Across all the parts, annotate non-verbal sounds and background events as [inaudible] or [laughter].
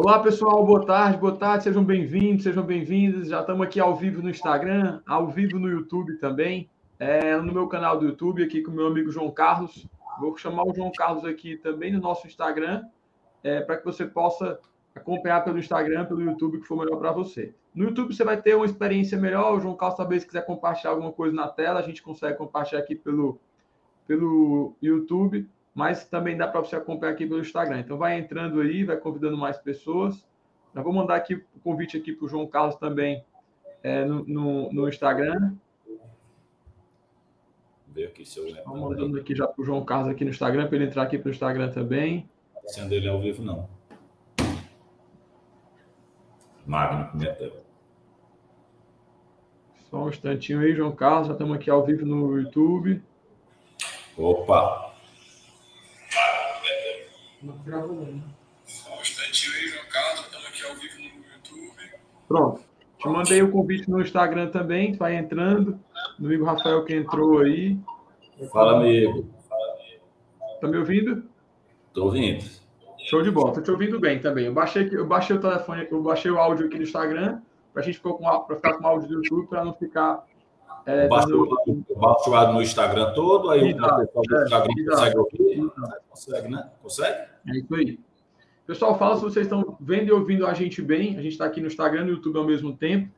Olá, pessoal, boa tarde, boa tarde, sejam bem-vindos, sejam bem-vindas. Já estamos aqui ao vivo no Instagram, ao vivo no YouTube também, é, no meu canal do YouTube, aqui com o meu amigo João Carlos. Vou chamar o João Carlos aqui também no nosso Instagram, é, para que você possa acompanhar pelo Instagram, pelo YouTube, que for melhor para você. No YouTube você vai ter uma experiência melhor. O João Carlos, talvez, se quiser compartilhar alguma coisa na tela, a gente consegue compartilhar aqui pelo, pelo YouTube mas também dá para você acompanhar aqui pelo Instagram. Então vai entrando aí, vai convidando mais pessoas. Já vou mandar aqui o convite aqui para o João Carlos também é, no, no, no, Instagram. Ver aqui se eu Estou mandando aqui já para o João Carlos aqui no Instagram, para ele entrar aqui para o Instagram também. Sendo ele ao vivo, não. Magno Pimentel. Só um instantinho aí, João Carlos. Já estamos aqui ao vivo no YouTube. Opa! Não volume. Só um instantinho aí, João Carlos. Estamos aqui ao vivo no YouTube. Pronto. Te mandei o convite no Instagram também. Tu vai entrando. Meu amigo Rafael que entrou aí. Fala, amigo. Tá me ouvindo? Tô ouvindo. Show de bola. Tô te ouvindo bem também. Eu baixei, eu baixei o telefone, eu baixei o áudio aqui no Instagram para a gente ficar com, pra ficar com o áudio do YouTube para não ficar é, baixo, dando... no Instagram todo, aí o pessoal do Instagram consegue ouvir. Consegue, né? Consegue? É isso aí. Pessoal, fala se vocês estão vendo e ouvindo a gente bem. A gente está aqui no Instagram e no YouTube ao mesmo tempo.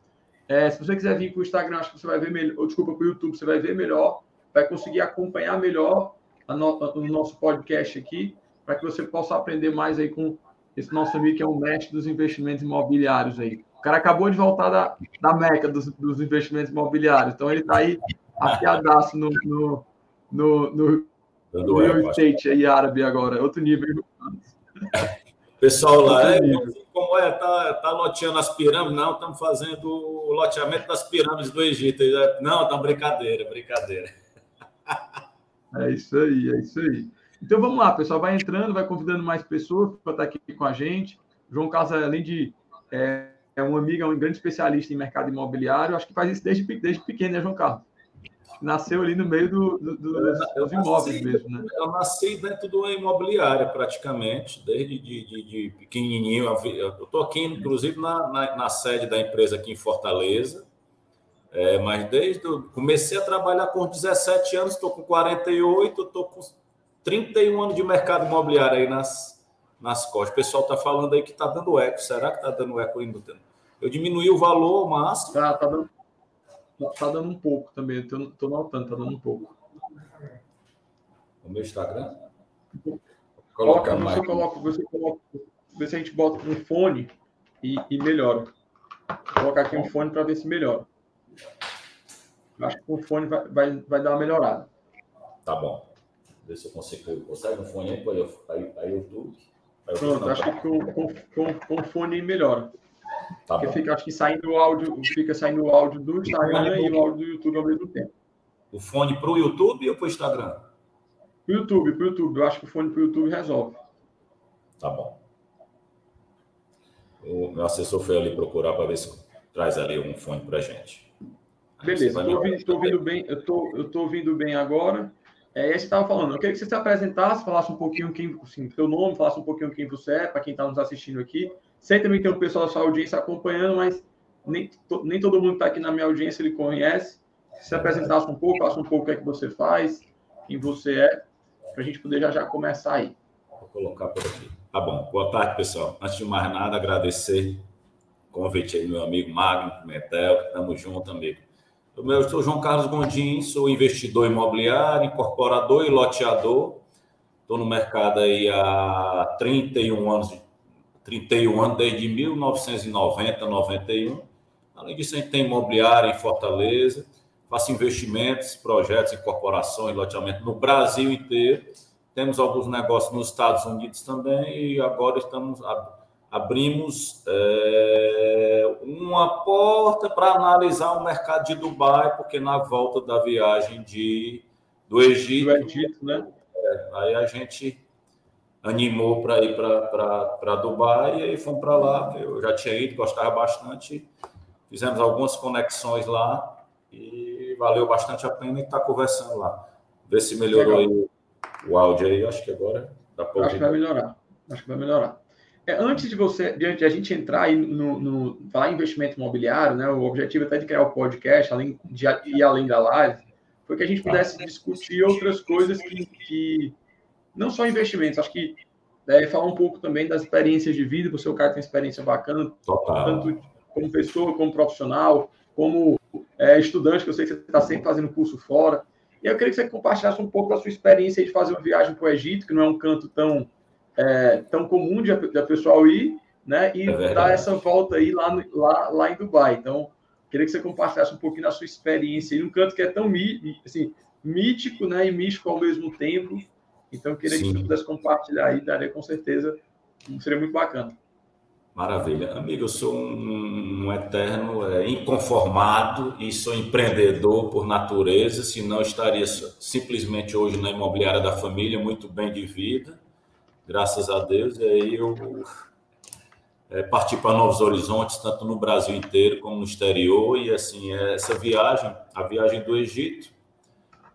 É, se você quiser vir para o Instagram, acho que você vai ver melhor. Ou, desculpa, para o YouTube, você vai ver melhor. Vai conseguir acompanhar melhor no, o nosso podcast aqui, para que você possa aprender mais aí com esse nosso amigo que é o mestre dos investimentos imobiliários aí. O cara acabou de voltar da, da Meca dos, dos investimentos imobiliários. Então ele está aí afiadaço no, no, no, no, no real estate aí árabe agora. Outro nível. Pessoal lá, é, como é? Tá, tá loteando as pirâmides? Não, estamos fazendo o loteamento das pirâmides do Egito. Não, tá brincadeira, brincadeira. É isso aí, é isso aí. Então vamos lá, pessoal. Vai entrando, vai convidando mais pessoas para estar aqui com a gente. João Carlos, além de é, é um amigo, é um grande especialista em mercado imobiliário. Acho que faz isso desde, desde pequeno, né, João Carlos? Nasceu ali no meio do, do, do, dos imóveis mesmo, né? Eu nasci dentro do imobiliário, praticamente, desde de, de, de pequenininho. Eu estou aqui, inclusive, na, na, na, sede da empresa aqui em Fortaleza. É, mas desde. Comecei a trabalhar com 17 anos, estou com 48, estou com 31 anos de mercado imobiliário aí nas, nas costas. O pessoal está falando aí que está dando eco. Será que está dando eco ainda? Eu diminuí o valor máximo. Tá, tá dando, tá dando um pouco também. Estou notando, tá dando um pouco. O meu Instagram? Coloca, mais. Você coloca, você coloca, vê se a gente bota um fone e, e melhora. Vou colocar aqui um fone para ver se melhora. Acho que o fone vai, vai, vai dar uma melhorada. Tá bom. Ver se eu consigo. Consegue um fone aí para aí, aí, YouTube? Pronto, acho que com, com, com, com fone melhora. Tá Porque fica, acho que saindo o áudio, fica saindo o áudio do Instagram e o áudio do YouTube ao mesmo tempo. O fone para o YouTube ou para o Instagram? Para o YouTube, para o YouTube. Eu acho que o fone para o YouTube resolve. Tá bom. O meu assessor foi ali procurar para ver se traz ali um fone para gente. Beleza, estou ouvindo, ouvindo, bem, eu tô, eu tô ouvindo bem agora. É, e aí você estava falando, eu queria que você se apresentasse, falasse um pouquinho quem, assim, seu nome, falasse um pouquinho quem você é, para quem está nos assistindo aqui. Sei também que tem o pessoal da sua audiência acompanhando, mas nem, to, nem todo mundo está aqui na minha audiência, ele conhece. Se apresentasse um pouco, falasse um pouco o que é que você faz, quem você é, para a gente poder já já começar aí. Vou colocar por aqui. Tá bom. Boa tarde, pessoal. Antes de mais nada, agradecer o convite aí meu amigo Magno Metel. Tamo junto, amigo. Eu sou João Carlos Gondim, sou investidor imobiliário, incorporador e loteador. Estou no mercado aí há 31 anos, 31 anos, desde 1990, 91. Além disso, a gente tem imobiliário em Fortaleza, faço investimentos, projetos, incorporações, loteamento no Brasil inteiro. Temos alguns negócios nos Estados Unidos também e agora estamos abrimos é, uma porta para analisar o mercado de Dubai, porque na volta da viagem de, do Egito, do Egito né? É, aí a gente animou para ir para Dubai e aí fomos para lá. Eu já tinha ido, gostava bastante. Fizemos algumas conexões lá e valeu bastante a pena estar tá conversando lá. Ver se melhorou o áudio aí. Acho que agora dá para Acho que vai melhorar. Acho que vai melhorar. É, antes de você, de a gente entrar aí no, no falar em investimento imobiliário, né? O objetivo até de criar o podcast, além de ir além da live, foi que a gente pudesse discutir outras coisas que, que não só investimentos, acho que é, falar um pouco também das experiências de vida, você o cara tem experiência bacana, Total. tanto como pessoa, como profissional, como é, estudante, que eu sei que você está sempre fazendo curso fora. E eu queria que você compartilhasse um pouco da sua experiência de fazer uma viagem para o Egito, que não é um canto tão, é, tão comum de a pessoal ir, né? E é dar essa volta aí lá, lá, lá em Dubai. Então, queria que você compartilhasse um pouquinho da sua experiência aí num canto que é tão assim, mítico né, e místico ao mesmo tempo. Então, queria Sim. que você pudesse compartilhar aí, daria com certeza, seria muito bacana. Maravilha. Amigo, eu sou um, um eterno é, inconformado e sou empreendedor por natureza, senão estaria simplesmente hoje na imobiliária da família, muito bem de vida, graças a Deus. E aí eu é, parti para novos horizontes, tanto no Brasil inteiro como no exterior. E assim, é, essa viagem, a viagem do Egito,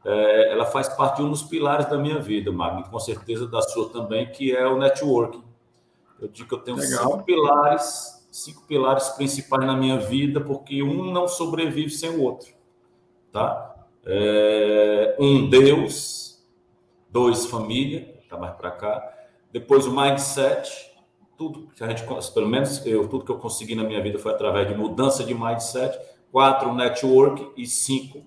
é, ela faz parte de um dos pilares da minha vida, Magno, com certeza da sua também, que é o networking eu digo que eu tenho Legal. cinco pilares, cinco pilares principais na minha vida, porque um não sobrevive sem o outro, tá? É, um Deus, dois família, tá mais para cá. Depois o mindset, tudo que a gente, pelo menos eu, tudo que eu consegui na minha vida foi através de mudança de mindset. Quatro, network e cinco,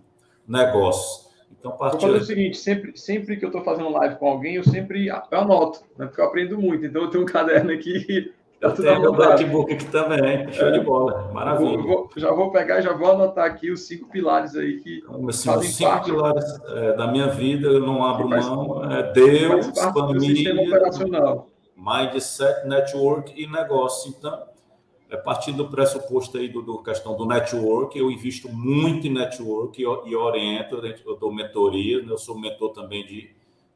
negócios. Então, partir... Vou fazer o seguinte, sempre, sempre que eu estou fazendo live com alguém, eu sempre anoto, né? porque eu aprendo muito. Então, eu tenho um caderno aqui Tá tudo Tem o notebook aqui também, show é. de bola, maravilha. Vou, vou, já vou pegar, já vou anotar aqui os cinco pilares aí que então, assim, fazem os cinco parte. pilares é, da minha vida, eu não abro mão, é Deus, família, mindset, network e negócio. Então, é partindo do pressuposto aí do, do, questão do network, eu invisto muito em network e, e oriento, eu dou mentoria, né? eu sou mentor também de,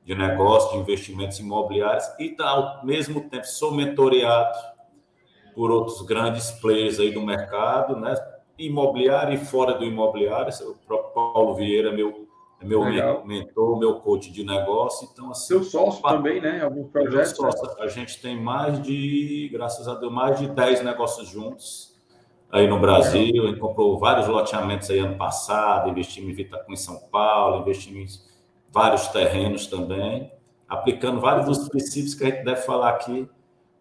de negócio, de investimentos imobiliários e tá, ao mesmo tempo sou mentoreado por outros grandes players aí do mercado, né? imobiliário e fora do imobiliário, o próprio Paulo Vieira, meu é meu Legal. mentor, meu coach de negócio. Então, assim, Seu sócio também, né? Alguns projetos. Sócio, a gente tem mais de, graças a Deus, mais de 10 negócios juntos aí no Brasil. A gente comprou vários loteamentos aí ano passado, investimos em Vitacum em São Paulo, investimos em vários terrenos também, aplicando vários dos princípios que a gente deve falar aqui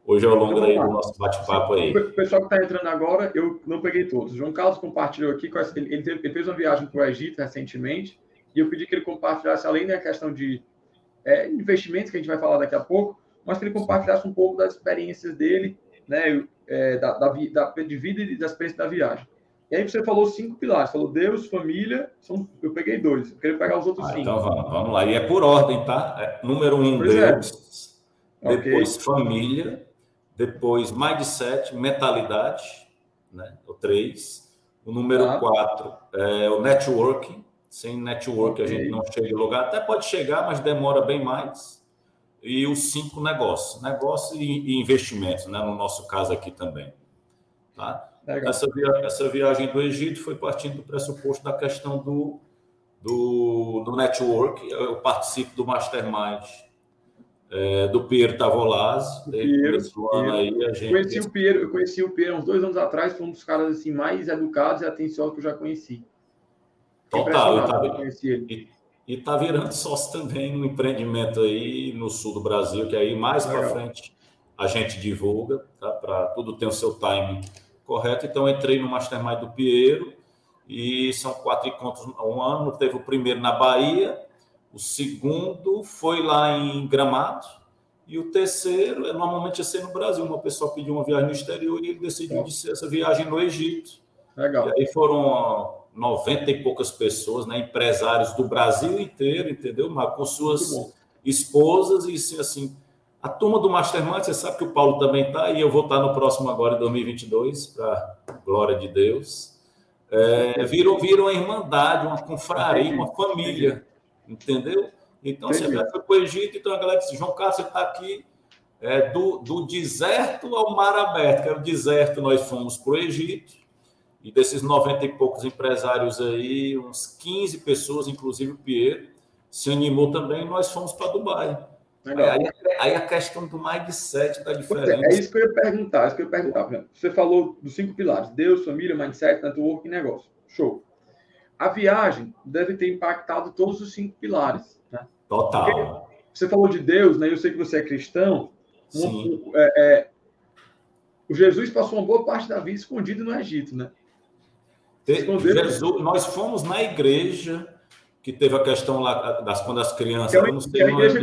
hoje ao longo aí do nosso bate-papo aí. O pessoal que está entrando agora, eu não peguei todos. O João Carlos compartilhou aqui, ele, fez uma viagem para o Egito recentemente, e eu pedi que ele compartilhasse, além da questão de é, investimentos, que a gente vai falar daqui a pouco, mas que ele compartilhasse um pouco das experiências dele, né, é, da, da, da, de vida e da experiência da viagem. E aí você falou cinco pilares, falou Deus, família, são, eu peguei dois, eu queria pegar os outros ah, cinco. Então vamos, vamos lá, e é por ordem, tá? É, número um, pois é. Deus, é. depois okay. família, depois mindset, mentalidade, né? O três. O número ah. quatro é o networking, sem network okay. a gente não chega em lugar. Até pode chegar, mas demora bem mais. E os cinco negócios, negócio e, investimentos, né? no nosso caso aqui também. Tá? Essa, via, essa viagem do Egito foi partindo do pressuposto da questão do, do, do network. Eu participo do Mastermind é, do Piero Tavolazzi. Piero, Piero. Aí, a gente... conheci o Piero, eu conheci o Piero uns dois anos atrás, foi um dos caras assim, mais educados e atenciosos que eu já conheci. Total, e está virando sócio também no empreendimento aí no sul do Brasil, que aí mais para frente a gente divulga, tá? Para tudo ter o seu time correto. Então, entrei no Mastermind do Piero e são quatro encontros um ano. Teve o primeiro na Bahia, o segundo foi lá em Gramado, e o terceiro é normalmente ia ser no Brasil. Uma pessoa pediu uma viagem no exterior e ele decidiu de ser essa viagem no Egito. Legal. E aí foram 90 e poucas pessoas, né, empresários do Brasil inteiro, entendeu? Mas com suas esposas e assim, assim, a turma do Mastermind, você sabe que o Paulo também está e eu vou estar tá no próximo agora, em 2022, para glória de Deus. É, viram, viram a irmandade, uma confraria, uma família, entendeu? Então, você vai para o Egito, então a galera disse, João Carlos, você está aqui é, do, do deserto ao mar aberto, que era o deserto, nós fomos para o Egito, e desses 90 e poucos empresários aí, uns 15 pessoas, inclusive o Pierre, se animou também, nós fomos para Dubai. Aí, aí, a questão do mindset da diferença. É, é, isso que eu ia perguntar. É isso que eu ia perguntar. Você falou dos cinco pilares: Deus, família, mindset, network e negócio. Show. A viagem deve ter impactado todos os cinco pilares. Né? Total. Porque você falou de Deus, né? Eu sei que você é cristão. Um, um, é, é, o Jesus passou uma boa parte da vida escondido no Egito, né? Jesus, nós fomos na igreja que teve a questão lá das quando as crianças. Que é, uma, que é a igreja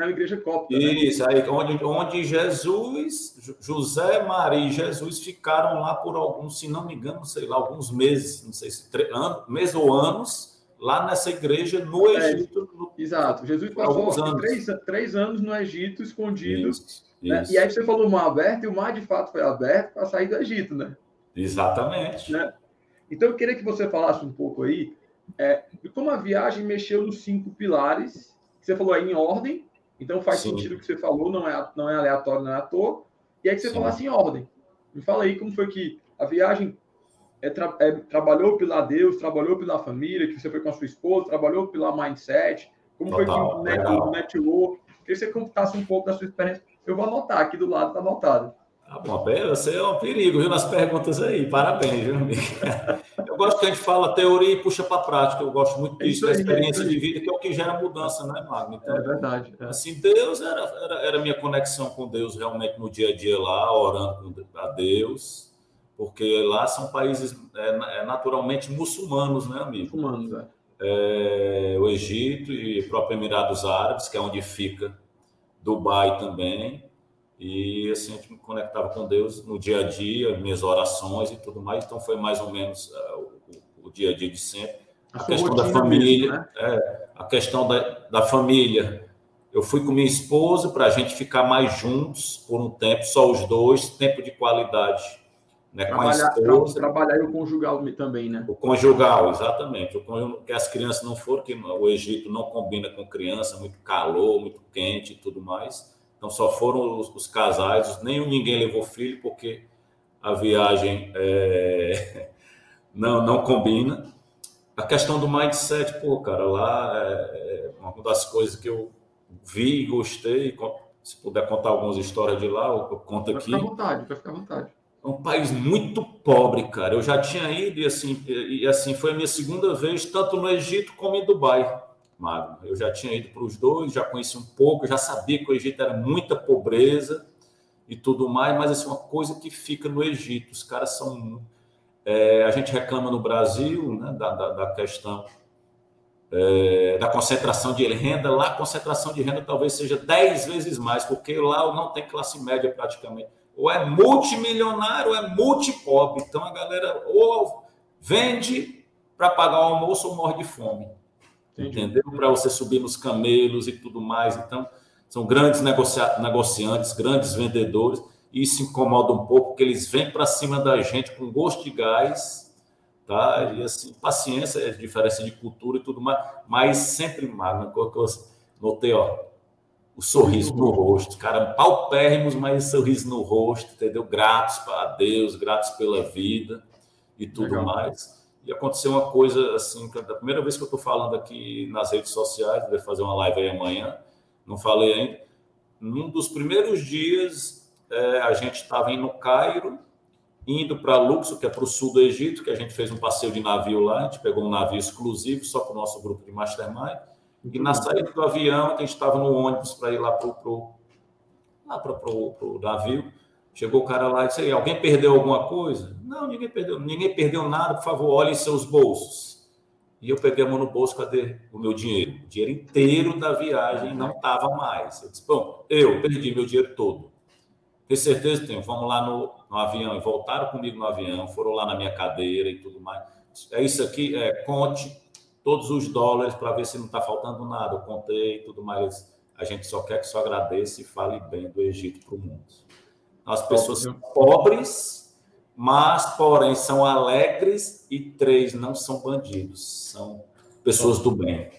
né? Igreja copta. Né? Isso, né? aí onde, onde Jesus, José, Maria e Jesus ficaram lá por alguns, se não me engano, sei lá, alguns meses, não sei se anos, meses ou anos, lá nessa igreja no é, Egito. No, exato. Jesus passou anos. Três, três anos no Egito, escondido. Isso, né? isso. E aí você falou o mar aberto, e o mar de fato foi aberto para sair do Egito, né? Exatamente. Né? Então eu queria que você falasse um pouco aí é, como a viagem mexeu nos cinco pilares, você falou aí em ordem, então faz Sim. sentido o que você falou, não é, não é aleatório, não é à toa. E aí que você Sim. falasse em ordem. Me fala aí como foi que a viagem é, tra é, trabalhou pela Deus, trabalhou pela família, que você foi com a sua esposa, trabalhou pela mindset, como Total, foi que o network. Queria que você contasse um pouco da sua experiência. Eu vou anotar aqui do lado, tá anotado. Tá bom, você é um perigo, viu, nas perguntas aí. Parabéns, viu, amigo? [laughs] Eu gosto que a gente fala teoria e puxa para a prática. Eu gosto muito disso, da experiência é de vida, que é o que gera mudança, né, Magno? Então, é verdade. É. Assim, Deus era, era, era minha conexão com Deus realmente no dia a dia lá, orando a Deus, porque lá são países é, é naturalmente muçulmanos, né, amigo? Muçulmanos, é. é. O Egito e o próprio Emirados Árabes, que é onde fica Dubai também. E assim, a gente me conectava com Deus no dia a dia, minhas orações e tudo mais. Então foi mais ou menos uh, o, o, dia a dia de sempre. A, a questão da família, mesmo, né? é, a questão da, da família. Eu fui com minha esposa para a gente ficar mais juntos por um tempo, só os dois, tempo de qualidade. Né, trabalhar, com a esposa. Trabalhar e o conjugal também, né? O conjugal, exatamente. que as crianças não foram, que o Egito não combina com criança, muito calor, muito quente e tudo mais. Então só foram os, os casais, nenhum ninguém levou filho porque a viagem é, [laughs] não não combina. A questão do mindset, pô, cara, lá é, é uma das coisas que eu vi e gostei. Se puder contar algumas histórias de lá, eu conto aqui. Fica à vontade, vai ficar à vontade. É um país muito pobre, cara. Eu já tinha ido e assim, e assim foi a minha segunda vez, tanto no Egito como em Dubai. Magno. Eu já tinha ido para os dois, já conheci um pouco, já sabia que o Egito era muita pobreza e tudo mais, mas assim, uma coisa que fica no Egito, os caras são. É, a gente reclama no Brasil né, da, da, da questão é, da concentração de renda, lá a concentração de renda talvez seja 10 vezes mais, porque lá não tem classe média praticamente. Ou é multimilionário ou é multipobre. Então a galera ou vende para pagar o almoço ou morre de fome. Entendi. entendeu? Para você subir nos camelos e tudo mais. Então, são grandes negocia negociantes, grandes vendedores, e isso incomoda um pouco, porque eles vêm para cima da gente com gosto de gás, tá? E assim, paciência, é diferença de cultura e tudo mais, mas sempre que eu notei, ó, o sorriso no rosto, cara, paupérrimos, mas sorriso no rosto, entendeu? Gratos para Deus, gratos pela vida e tudo Legal. mais. E aconteceu uma coisa assim, que é a primeira vez que eu estou falando aqui nas redes sociais, vou fazer uma live aí amanhã, não falei ainda. Num dos primeiros dias, é, a gente estava indo no Cairo, indo para Luxor, que é para o sul do Egito, que a gente fez um passeio de navio lá, a gente pegou um navio exclusivo só para o nosso grupo de Mastermind. E na saída do avião, a gente estava no ônibus para ir lá para o navio. Chegou o cara lá e disse: Alguém perdeu alguma coisa? Não, ninguém perdeu. Ninguém perdeu nada. Por favor, olhem seus bolsos. E eu peguei a mão no bolso, cadê o meu dinheiro? O dinheiro inteiro da viagem não estava mais. Eu disse: Bom, eu perdi meu dinheiro todo. Tenho certeza que tenho. Vamos lá no, no avião. E voltaram comigo no avião, foram lá na minha cadeira e tudo mais. É isso aqui, é, conte todos os dólares para ver se não está faltando nada. Eu contei e tudo mais. A gente só quer que só agradeça e fale bem do Egito para o mundo. As pessoas são pobres, mas, porém, são alegres e três, não são bandidos, são pessoas do bem.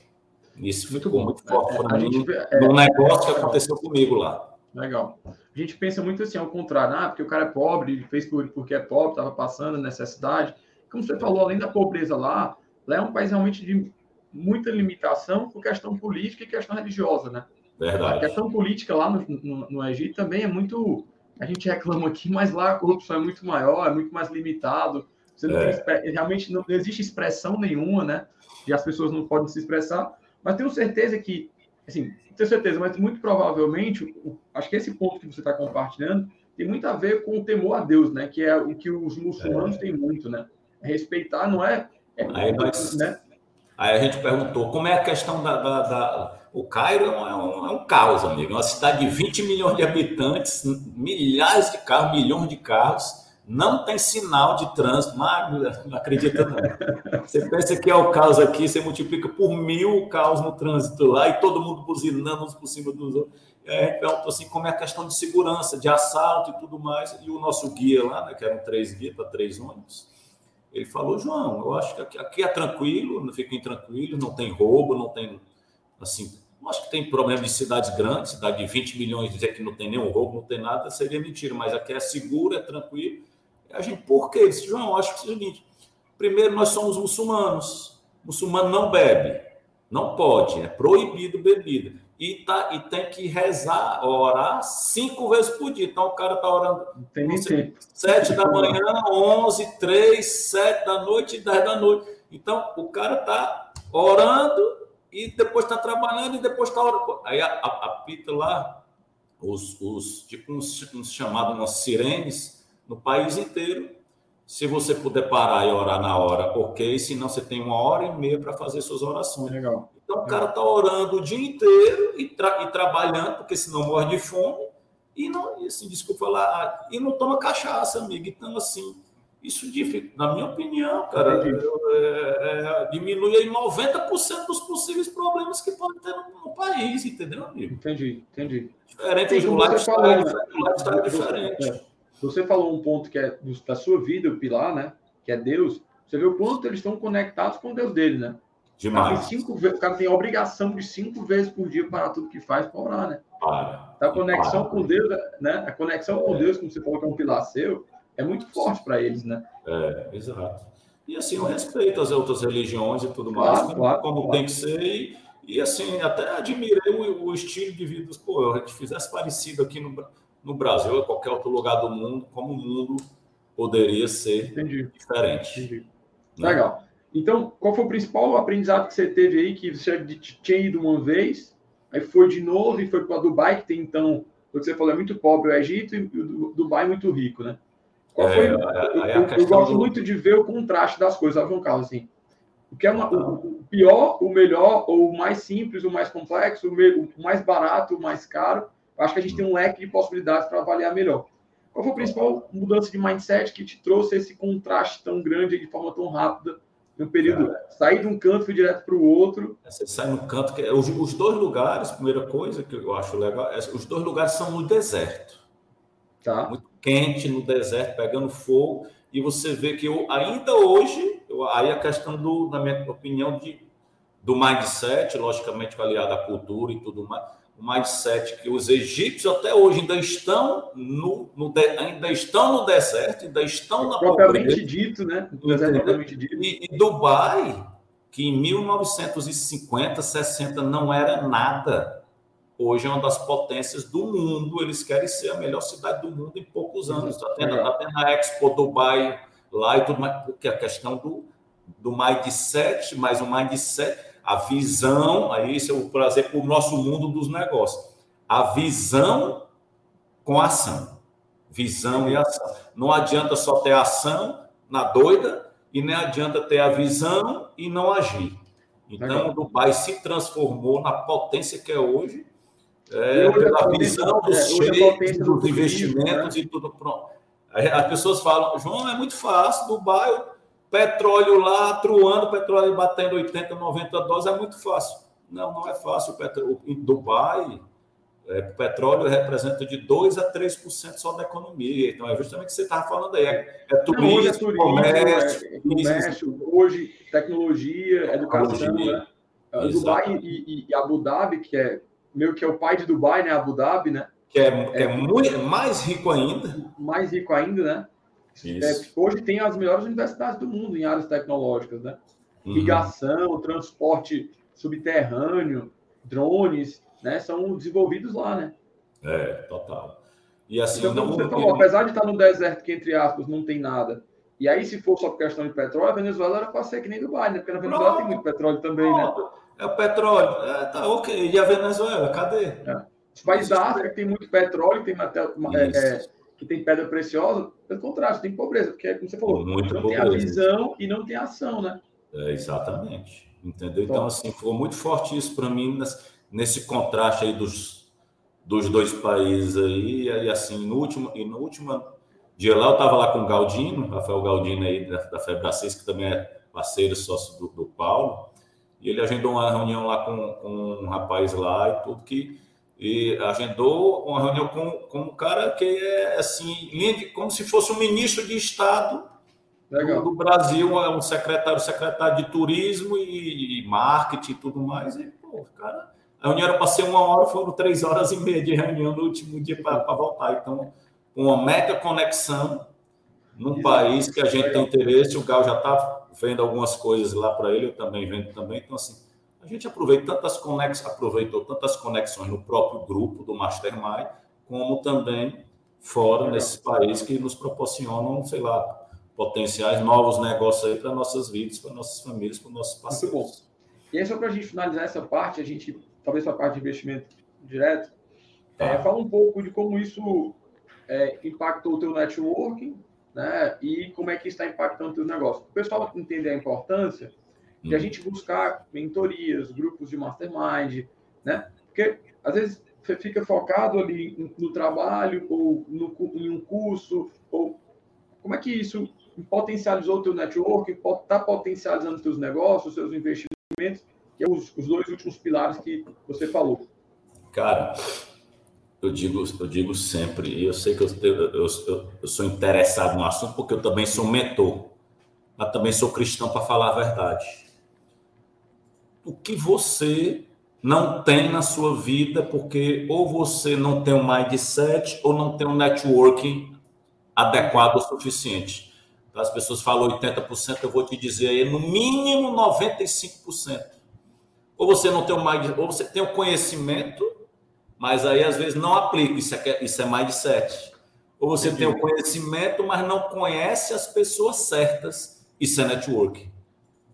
Isso muito ficou bom. muito forte é, para mim gente, é, no negócio que aconteceu comigo lá. Legal. A gente pensa muito assim, ao contrário, ah, porque o cara é pobre, ele fez porque é pobre, estava passando necessidade. Como você falou, além da pobreza lá, lá é um país realmente de muita limitação por questão política e questão religiosa, né? Verdade. A questão política lá no, no, no Egito também é muito. A gente reclama aqui, mas lá a corrupção é muito maior, é muito mais limitado. Você não é. tem, realmente não, não, existe expressão nenhuma, né? E as pessoas não podem se expressar. Mas tenho certeza que, assim, tenho certeza, mas muito provavelmente, acho que esse ponto que você está compartilhando tem muito a ver com o temor a Deus, né? Que é o que os muçulmanos é. têm muito, né? Respeitar não é. é aí, nós, né? aí a gente perguntou como é a questão da. da, da... O Cairo é um, é, um, é um, caos, amigo. É uma cidade de 20 milhões de habitantes, milhares de carros, milhões de carros não tem sinal de trânsito, mas não acredita não. Você pensa que é o caos aqui, você multiplica por mil o caos no trânsito lá e todo mundo buzinando uns por cima dos outros. Gente perguntou assim, como é a questão de segurança, de assalto e tudo mais. E o nosso guia lá, né, que eram três guias para três ônibus, ele falou, João, eu acho que aqui, aqui é tranquilo, não fiquem tranquilos, não tem roubo, não tem, assim, acho que tem problema de cidades grandes, cidade de 20 milhões, dizer que não tem nenhum roubo, não tem nada, seria mentira, mas aqui é seguro, é tranquilo, a gente, por quê? Disse, João, acho que é o seguinte: primeiro, nós somos muçulmanos. Muçulmano não bebe, não pode, é proibido bebida. E, tá, e tem que rezar, orar cinco vezes por dia. Então o cara está orando sei, sete da manhã, onze, três, sete da noite e dez da noite. Então o cara está orando e depois está trabalhando e depois está orando. Aí apita lá os, os tipo uns, uns chamados umas sirenes no país inteiro. Se você puder parar e orar na hora, ok. Senão você tem uma hora e meia para fazer suas orações. Legal. Então o cara está orando o dia inteiro e, tra e, trabalhando, porque senão morre de fome. E não, e assim, desculpa falar, e não toma cachaça, amigo. Então, assim, isso, na minha opinião, cara, é, é, diminui aí 90% dos possíveis problemas que podem ter no, no, país, entendeu, amigo? Entendi, entendi. Diferente, o lifestyle, lifestyle é diferente. É. Você falou um ponto que é da sua vida, o pilar, né? Que é Deus. Você vê o quanto eles estão conectados com Deus dele, né? Demais. O cara, tem cinco, o cara tem a obrigação de cinco vezes por dia parar tudo que faz para orar, né? Para. A conexão para. com Deus, né? A conexão é. com Deus, como você falou que é um pilar seu, é muito forte para eles, né? É, exato. E assim, eu respeito as outras religiões e tudo mais, claro, claro, como claro. tem que ser. E, e, assim, até admirei o, o estilo de vida. Pô, a gente fizesse parecido aqui no no Brasil ou qualquer outro lugar do mundo, como o mundo poderia ser Entendi. diferente. Entendi. Né? Legal. Então, qual foi o principal aprendizado que você teve aí, que você tinha ido uma vez, aí foi de novo e foi para Dubai, que tem então, o que você falou, é muito pobre o Egito e o Dubai é muito rico, né? Qual foi? É, eu, eu, eu gosto do... muito de ver o contraste das coisas, sabe, João Carlos? Assim, o que é uma, o, pior, o melhor, ou o mais simples, o mais complexo, o, me, o mais barato, o mais caro, acho que a gente tem um leque de possibilidades para avaliar melhor. Qual foi a principal mudança de mindset que te trouxe esse contraste tão grande de forma tão rápida no período? Cara, sair de um canto e direto para o outro. Você sai no canto que os, os, dois lugares, primeira coisa que eu acho legal, é, os dois lugares são no deserto. Tá. Muito quente no deserto, pegando fogo, e você vê que eu, ainda hoje, eu, aí a questão do, na minha opinião, de, do mindset, logicamente aliado à cultura e tudo mais o mindset que os egípcios até hoje ainda estão no, no de, ainda estão no deserto, ainda estão na propriamente pobreza. dito, né? Propriamente dito. E, e, Dubai, que em 1950, 60 não era nada, hoje é uma das potências do mundo. Eles querem ser a melhor cidade do mundo em poucos anos. Está tendo, tá tendo a Expo Dubai lá e tudo mais, porque a questão do, do mindset, mais um mindset a visão, aí isso eu vou trazer para o nosso mundo dos negócios. A visão com ação. Visão e ação. Não adianta só ter ação na doida e nem adianta ter a visão e não agir. Então, o Dubai se transformou na potência que é hoje, é, pela visão dos é, dos investimentos né? e tudo pronto. As pessoas falam, João, é muito fácil, Dubai Petróleo lá, truando, petróleo batendo 80, 90 dólares, é muito fácil. Não, não é fácil. O petróleo, em Dubai, é, petróleo representa de 2% a 3% só da economia. Então, é justamente o que você estava falando aí. É, é turismo, hoje é turismo, comércio, é, comércio hoje tecnologia, educação. Né? Dubai e, e, Abu Dhabi, que é meio que é o pai de Dubai, né? Abu Dhabi, né? Que é, é, é muito mais rico ainda. Mais rico ainda, né? É, hoje tem as melhores universidades do mundo em áreas tecnológicas, né? Uhum. Irrigação, transporte subterrâneo, drones. né, são desenvolvidos lá, né? É, total. E assim, então, não, falou, apesar de estar no deserto que, entre aspas, não tem nada, e aí, se for só por questão de petróleo, a Venezuela era para ser que nem Dubai, né? Porque na Venezuela Pronto. tem muito petróleo também, né? Pronto. né? É o petróleo. É, tá ok. E a Venezuela, cadê? É. Os países da África que tem muito petróleo, tem matéria, é, é, que tem pedra preciosa, pelo contrário, tem pobreza, porque, como você falou, muito não pobreza. tem a visão e não tem ação, né? É, exatamente. Entendeu? Então, assim, ficou muito forte isso para mim nesse contraste aí dos, dos dois países aí. E assim, no último, e no último dia lá, eu estava lá com o Galdino, Rafael Galdino aí da, da Febra 6, que também é parceiro, sócio do, do Paulo. E ele agendou uma reunião lá com, com um rapaz lá e tudo que e agendou uma reunião com, com um cara que é assim, como se fosse um ministro de Estado do, do, Brasil, é um secretário, secretário de turismo e, e marketing e tudo mais. E, pô, cara, a reunião era para ser uma hora, foram três horas e meia de reunião no último dia para voltar. Então, uma mega conexão num Exato. país que a gente tem interesse, o Gal já está vendo algumas coisas lá para ele, eu também vendo também. Então, assim, a gente aproveita tantas conexões, aproveitou tantas conexões no próprio grupo do Mastermind, como também fora nesses países que nos proporcionam, sei lá, potenciais novos negócios aí para nossas vidas, para nossas famílias, para nossos parceiros. E aí, só para a gente finalizar essa parte, a gente, talvez para a parte de investimento direto, tá. é, fala um pouco de como isso é, impactou o teu networking, né? E como é que está impactando o teu negócio. O pessoal entender a importância de a hum. gente buscar mentorias, grupos de mastermind, né? Porque às vezes fica focado ali no trabalho ou no, em um curso ou como é que isso potencializou o teu network, está potencializando os teus negócios, os seus investimentos, que é os, os dois últimos pilares que você falou. Cara, eu digo, eu digo sempre, e eu sei que eu, eu, eu, eu, sou interessado no assunto, porque eu também sou mentor, mas também sou cristão para falar a verdade. O que você não tem na sua vida, porque ou você não tem um mindset ou não tem um networking adequado o suficiente. Então, as pessoas falam 80%, eu vou te dizer aí, no mínimo 95%. Ou você não tem o mindset, ou você tem o conhecimento mas aí às vezes não aplica, isso é, isso é mindset. Ou você Entendi. tem o conhecimento, mas não conhece as pessoas certas, isso é network.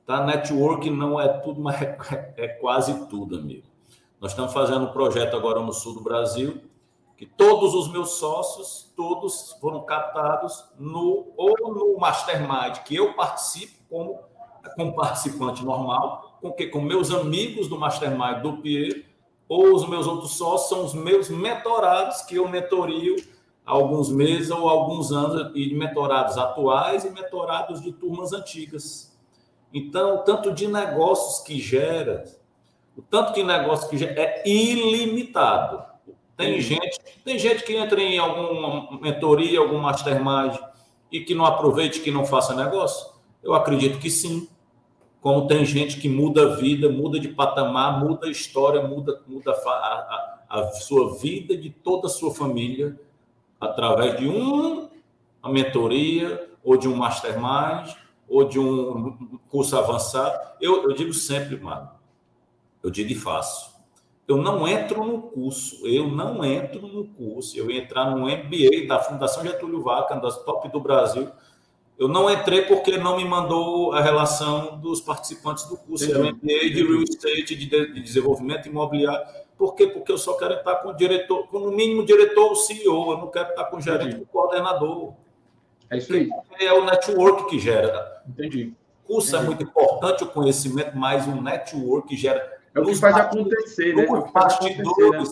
Tá? Network não é tudo, mas é, é quase tudo, amigo. Nós estamos fazendo um projeto agora no sul do Brasil, que todos os meus sócios, todos foram captados no ou no Mastermind, que eu participo como, como participante normal, com que com meus amigos do Mastermind do Pierre, ou os meus outros sócios são os meus mentorados que eu mentorio há alguns meses ou alguns anos, e mentorados atuais e mentorados de turmas antigas. Então, o tanto de negócios que gera, o tanto de negócio que gera é ilimitado. Tem gente, tem gente que entra em alguma mentoria, algum mastermind e que não aproveite, que não faça negócio? Eu acredito que sim como tem gente que muda a vida, muda de patamar, muda a história, muda, muda a, a, a sua vida de toda a sua família através de um, uma mentoria, ou de um mastermind, ou de um curso avançado. Eu, eu digo sempre, mano, eu digo e faço. Eu não entro no curso, eu não entro no curso. Eu entrar no MBA da Fundação Getúlio Vargas, das top do Brasil, eu não entrei porque não me mandou a relação dos participantes do curso. Era um MBA de Real Estate, de, de desenvolvimento imobiliário. Por quê? Porque eu só quero estar com o diretor, com no mínimo diretor ou CEO. Eu não quero estar com o gerente ou coordenador. É isso aí. É o network que gera. Entendi. O curso é Entendi. é muito importante, o conhecimento, mas o network que gera. É o que faz acontecer, né? É o que faz acontecer, né?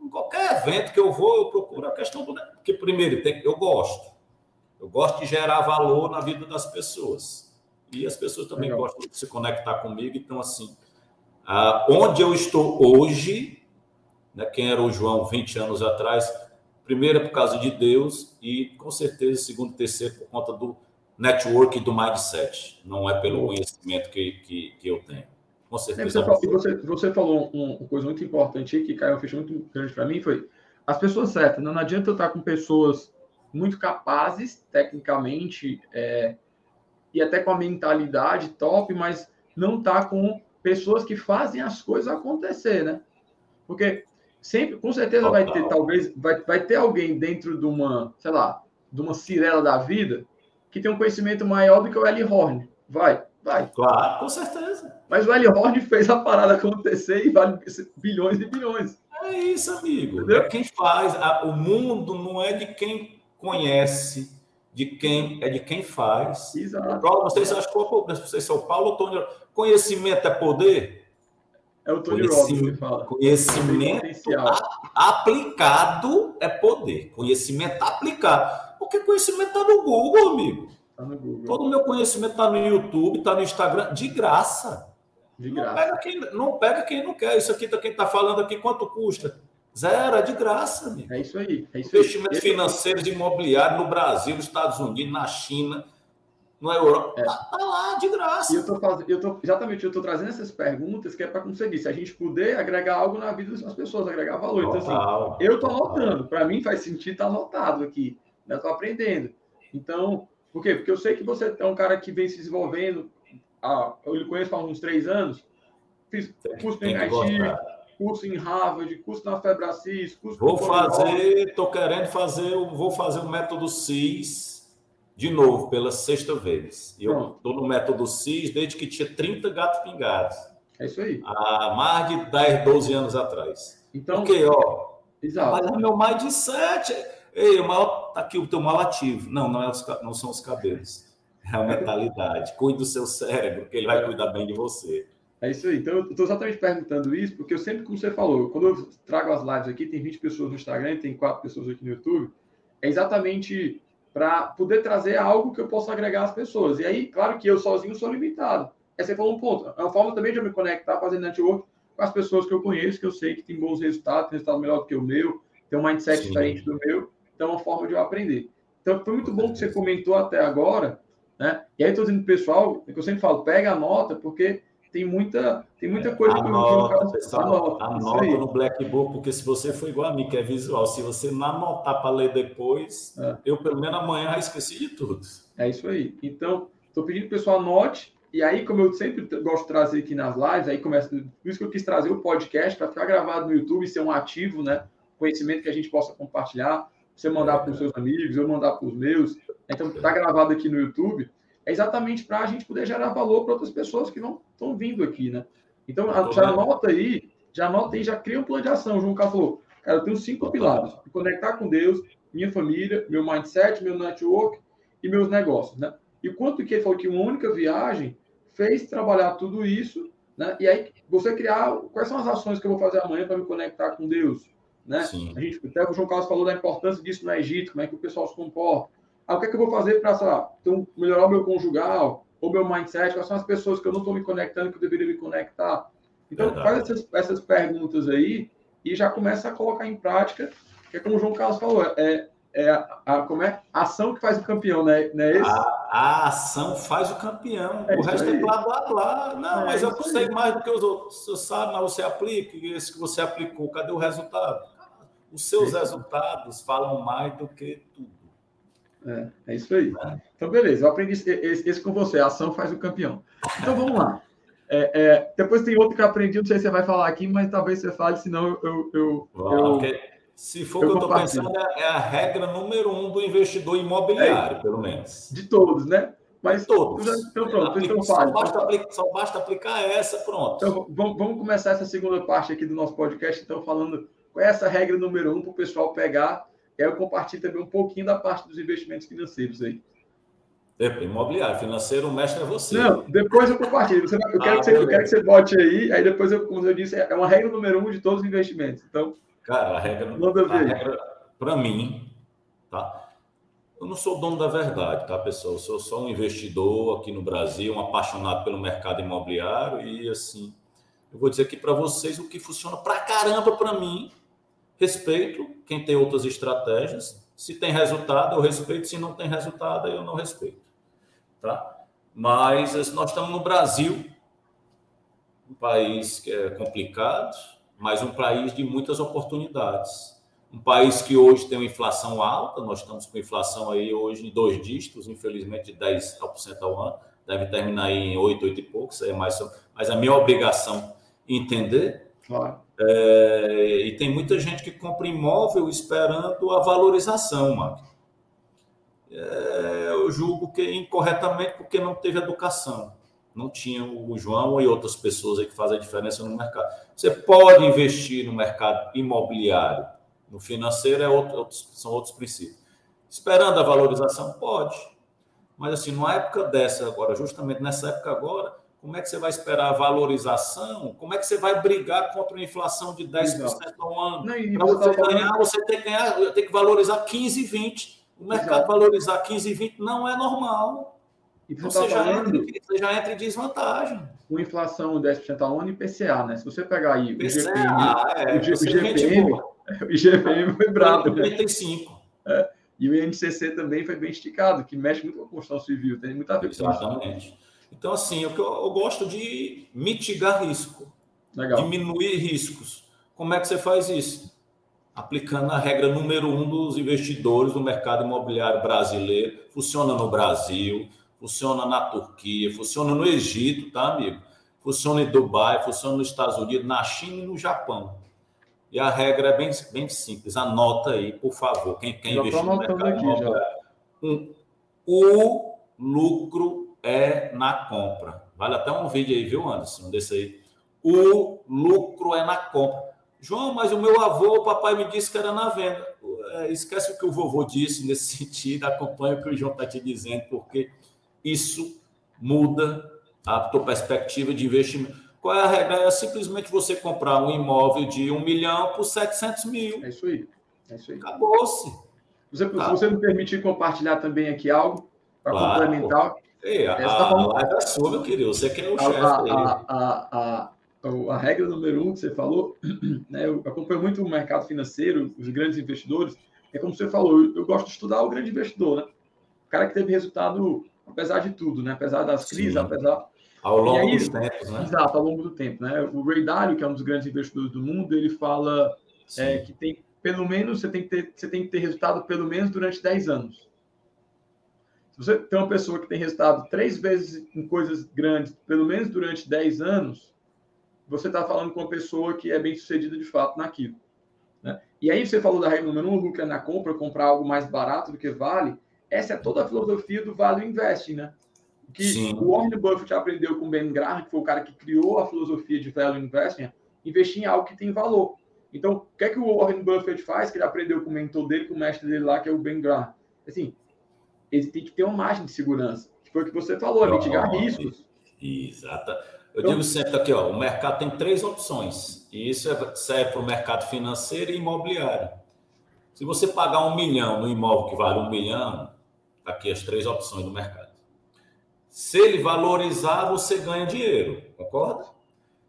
Em qualquer evento que eu vou, eu procuro a questão do. Porque, primeiro, tem, eu gosto eu gosto de gerar valor na vida das pessoas. E as pessoas também Legal. gostam de se conectar comigo. Então, assim, onde eu estou hoje, né, quem era o João 20 anos atrás, primeiro é por causa de Deus e, com certeza, segundo e terceiro, por conta do network do mindset. Não é pelo conhecimento que, que, que eu tenho. Com certeza. É, você, você, você, falou uma coisa muito importante que caiu um fecho muito grande para mim, foi as pessoas certas. Não, não adianta eu estar com pessoas muito capazes tecnicamente é, e até com a mentalidade top, mas não tá com pessoas que fazem as coisas acontecer, né? Porque sempre, com certeza vai ter, talvez, vai, vai ter alguém dentro de uma, sei lá, de uma cirela da vida que tem um conhecimento maior do que o Eli Horn. Vai, vai. Claro, com certeza. Mas o Eli Horn fez a parada acontecer e vale bilhões e bilhões. É isso, amigo. Entendeu? É quem faz. O mundo não é de quem conhece, de quem é de quem faz. Exato. Não sei se acho que não sei se é o Paulo ou Tony. Conhecimento é poder? É o Tony Robbins que fala. Conhecimento aplicado é poder. Conhecimento aplicado. Porque conhecimento está no Google, amigo. Tá no Google. Todo o meu conhecimento está no YouTube, está no Instagram, de graça. De graça. Não pega quem não, pega quem não quer. Isso aqui, quem está falando aqui, quanto custa? Zero, é de graça, amigo. É isso aí. É isso Investimentos aí. financeiros imobiliários no Brasil, nos Estados Unidos, na China, na Europa. É. Tá, tá, lá, de graça. E eu tô fazendo, eu tô, exatamente, eu estou trazendo essas perguntas que é para conseguir. Se a gente puder agregar algo na vida das pessoas, agregar valor. Total, então, assim, eu estou anotando. Para mim faz sentido estar tá anotado aqui. Eu estou aprendendo. Então, por quê? Porque eu sei que você é um cara que vem se desenvolvendo. Ah, eu lhe conheço há uns três anos. Fiz curso em MIT, curso em Harvard, curso na Febracis, curso Vou fazer, estou querendo fazer, vou fazer o método CIS de novo, pela sexta vez. Eu estou no método CIS desde que tinha 30 gatos pingados. É isso aí. Há mais de 10, 12 anos atrás. Então, Porque, ó, exato. mas é meu mais de 7 Ei, o maior, tá aqui o teu mal ativo. Não, não, é os, não são os cabelos. É a mentalidade. Cuide do seu cérebro, que ele vai cuidar bem de você. É isso aí. Então, eu estou exatamente perguntando isso, porque eu sempre, como você falou, quando eu trago as lives aqui, tem 20 pessoas no Instagram, tem 4 pessoas aqui no YouTube, é exatamente para poder trazer algo que eu possa agregar às pessoas. E aí, claro que eu sozinho sou limitado. Esse foi um ponto. É uma forma também de eu me conectar, fazendo network com as pessoas que eu conheço, que eu sei que tem bons resultados, tem resultado melhor do que o meu, tem um mindset Sim. diferente do meu. Então, é uma forma de eu aprender. Então, foi muito bom que você comentou até agora, né? E aí, estou dizendo para o pessoal, é que eu sempre falo, pega a nota, porque tem muita, tem muita coisa que anota, eu pessoal, anota, anota no Black Book, porque se você for igual a mim, que é visual, se você não anotar para ler depois, é. eu pelo menos amanhã já esqueci de tudo. É isso aí. Então, estou pedindo que o pessoal anote, e aí, como eu sempre gosto de trazer aqui nas lives, aí começa. Por isso que eu quis trazer o podcast para ficar gravado no YouTube, ser um ativo, né? Conhecimento que a gente possa compartilhar você mandar para os seus amigos, eu mandar para os meus. Então, está gravado aqui no YouTube. É exatamente para a gente poder gerar valor para outras pessoas que não estão vindo aqui, né? Então, já anota aí, já anota aí, já cria um plano de ação. O João Carlos falou, cara, eu tenho cinco pilares. Conectar com Deus, minha família, meu mindset, meu network e meus negócios, né? E quanto que ele falou que uma única viagem fez trabalhar tudo isso, né? E aí, você criar quais são as ações que eu vou fazer amanhã para me conectar com Deus, né? Sim. A gente, até o João Carlos falou da importância disso no Egito, como é que o pessoal se comporta. Ah, o que é que eu vou fazer para então, melhorar o meu conjugal, ou meu mindset? Quais são as pessoas que eu não estou me conectando, que eu deveria me conectar? Então, Verdade. faz essas, essas perguntas aí e já começa a colocar em prática, que é como o João Carlos falou, é, é a, a, como é? A ação que faz o campeão, né? Não é esse? A, a ação faz o campeão. É o resto é aí. é blá, blá, blá. Não, é mas eu sei mais do que os outros. Você sabe, mas você aplica, e esse que você aplicou, cadê o resultado? Os seus resultados falam mais do que tudo. É, é isso aí. É. Então, beleza, eu aprendi esse, esse, esse, com você. A ação faz o campeão. Então, vamos lá. É, é, depois tem outro que eu aprendi, não sei se você vai falar aqui, mas talvez você fale, senão eu. eu, eu, eu se for o que eu estou pensando, é, é a regra número um do investidor imobiliário, pelo menos. De todos, né? Mas todos. Então, pronto, então, só, basta aplicar, só basta aplicar essa, pronto. Então, vamos, vamos começar essa segunda parte aqui do nosso podcast, então, falando qual é essa regra número um para o pessoal pegar? Aí eu compartilho também um pouquinho da parte dos investimentos financeiros aí. É, imobiliário, financeiro, o mestre é você. Não, depois eu compartilho. Você, eu, quero ah, que você, eu quero que você bote aí, aí depois, eu, como eu disse, é uma regra número um de todos os investimentos. Então, cara, a regra, regra para mim, tá? Eu não sou dono da verdade, tá, pessoal? Eu sou só um investidor aqui no Brasil, um apaixonado pelo mercado imobiliário e, assim, eu vou dizer aqui para vocês o que funciona para caramba para mim Respeito quem tem outras estratégias. Se tem resultado, eu respeito. Se não tem resultado, eu não respeito. Tá? Mas nós estamos no Brasil, um país que é complicado, mas um país de muitas oportunidades. Um país que hoje tem uma inflação alta, nós estamos com inflação aí hoje em dois dígitos, infelizmente de 10% ao ano, deve terminar aí em 8, 8 e pouco, isso é mais, mas a minha obrigação é entender claro É, e tem muita gente que compra imóvel esperando a valorização, Mark. É, eu julgo que incorretamente porque não teve educação. Não tinha o João e outras pessoas aí que fazem a diferença no mercado. Você pode investir no mercado imobiliário, no financeiro é outro, são outros princípios. Esperando a valorização? Pode. Mas assim, numa época dessa agora, justamente nessa época agora, como é que você vai esperar a valorização? Como é que você vai brigar contra uma inflação de 10% ao ano? Para você ganhar, você tem que, ganhar, tem que valorizar 15, 20. O mercado Exato. valorizar 15, 20 não é normal. E você, você, tá já falando, entra, você já entra em desvantagem. Com inflação de 10% ao ano e PCA, né? Se você pegar aí o GPM, é, o, GPM, o GPM foi bravo. 85. Né? É. E o INCC também foi bem esticado, que mexe muito com a construção civil, tem muita ver com Exatamente. Então, assim, eu, eu gosto de mitigar risco, Legal. diminuir riscos. Como é que você faz isso? Aplicando a regra número um dos investidores no mercado imobiliário brasileiro. Funciona no Brasil, funciona na Turquia, funciona no Egito, tá, amigo? Funciona em Dubai, funciona nos Estados Unidos, na China e no Japão. E a regra é bem, bem simples. Anota aí, por favor, quem quer investir no mercado aqui, imobiliário. Um, o lucro é na compra. Vale até um vídeo aí, viu, Anderson? Desse aí. O lucro é na compra. João, mas o meu avô, o papai me disse que era na venda. É, esquece o que o vovô disse nesse [laughs] sentido, acompanha o que o João está te dizendo, porque isso muda a tua perspectiva de investimento. Qual é a regra? É simplesmente você comprar um imóvel de um milhão por 700 mil. É isso aí. É isso aí. Acabou-se. Você, tá. Se você me permitir compartilhar também aqui algo para claro, complementar. Ei, a, a, a live é sua, meu querido. Você que é o chefe. A, a, a, a, regra número um que você falou, [clears throat] né, eu acompanho muito o mercado financeiro, os grandes investidores. É como você falou, eu, eu gosto de estudar o grande investidor, né? O cara que teve resultado, apesar de tudo, né? Apesar das crises, Sim. apesar. Ao longo aí, dos tempos, né? Exato, ao longo do tempo, né? O Ray Dalio, que é um dos grandes investidores do mundo, ele fala é, que tem, pelo menos, você tem, que ter, você tem que ter resultado pelo menos durante 10 anos. Se você tem uma pessoa que tem resultado três vezes em coisas grandes, pelo menos durante 10 anos, você está falando com uma pessoa que é bem sucedida de fato naquilo. Né? E aí você falou da regra número um, lucro é na compra, comprar algo mais barato do que vale. Essa é toda a filosofia do Value Investing, né? Que Sim. o Warren Buffett aprendeu com o Ben Graham, que foi o cara que criou a filosofia de Value Investing, investir em algo que tem valor. Então, o que é que o Warren Buffett faz? Que ele aprendeu com o mentor dele, com o mestre dele lá, que é o Ben Graham. Assim, ele tem que ter uma margem de segurança. Que foi o que você falou, oh, mitigar oh, riscos. Exato. Eu então, digo sempre aqui, ó, o mercado tem três opções. E isso é, serve para o mercado financeiro e imobiliário. Se você pagar um milhão no imóvel que vale um milhão, tá aqui as três opções do mercado. Se ele valorizar, você ganha dinheiro, concorda?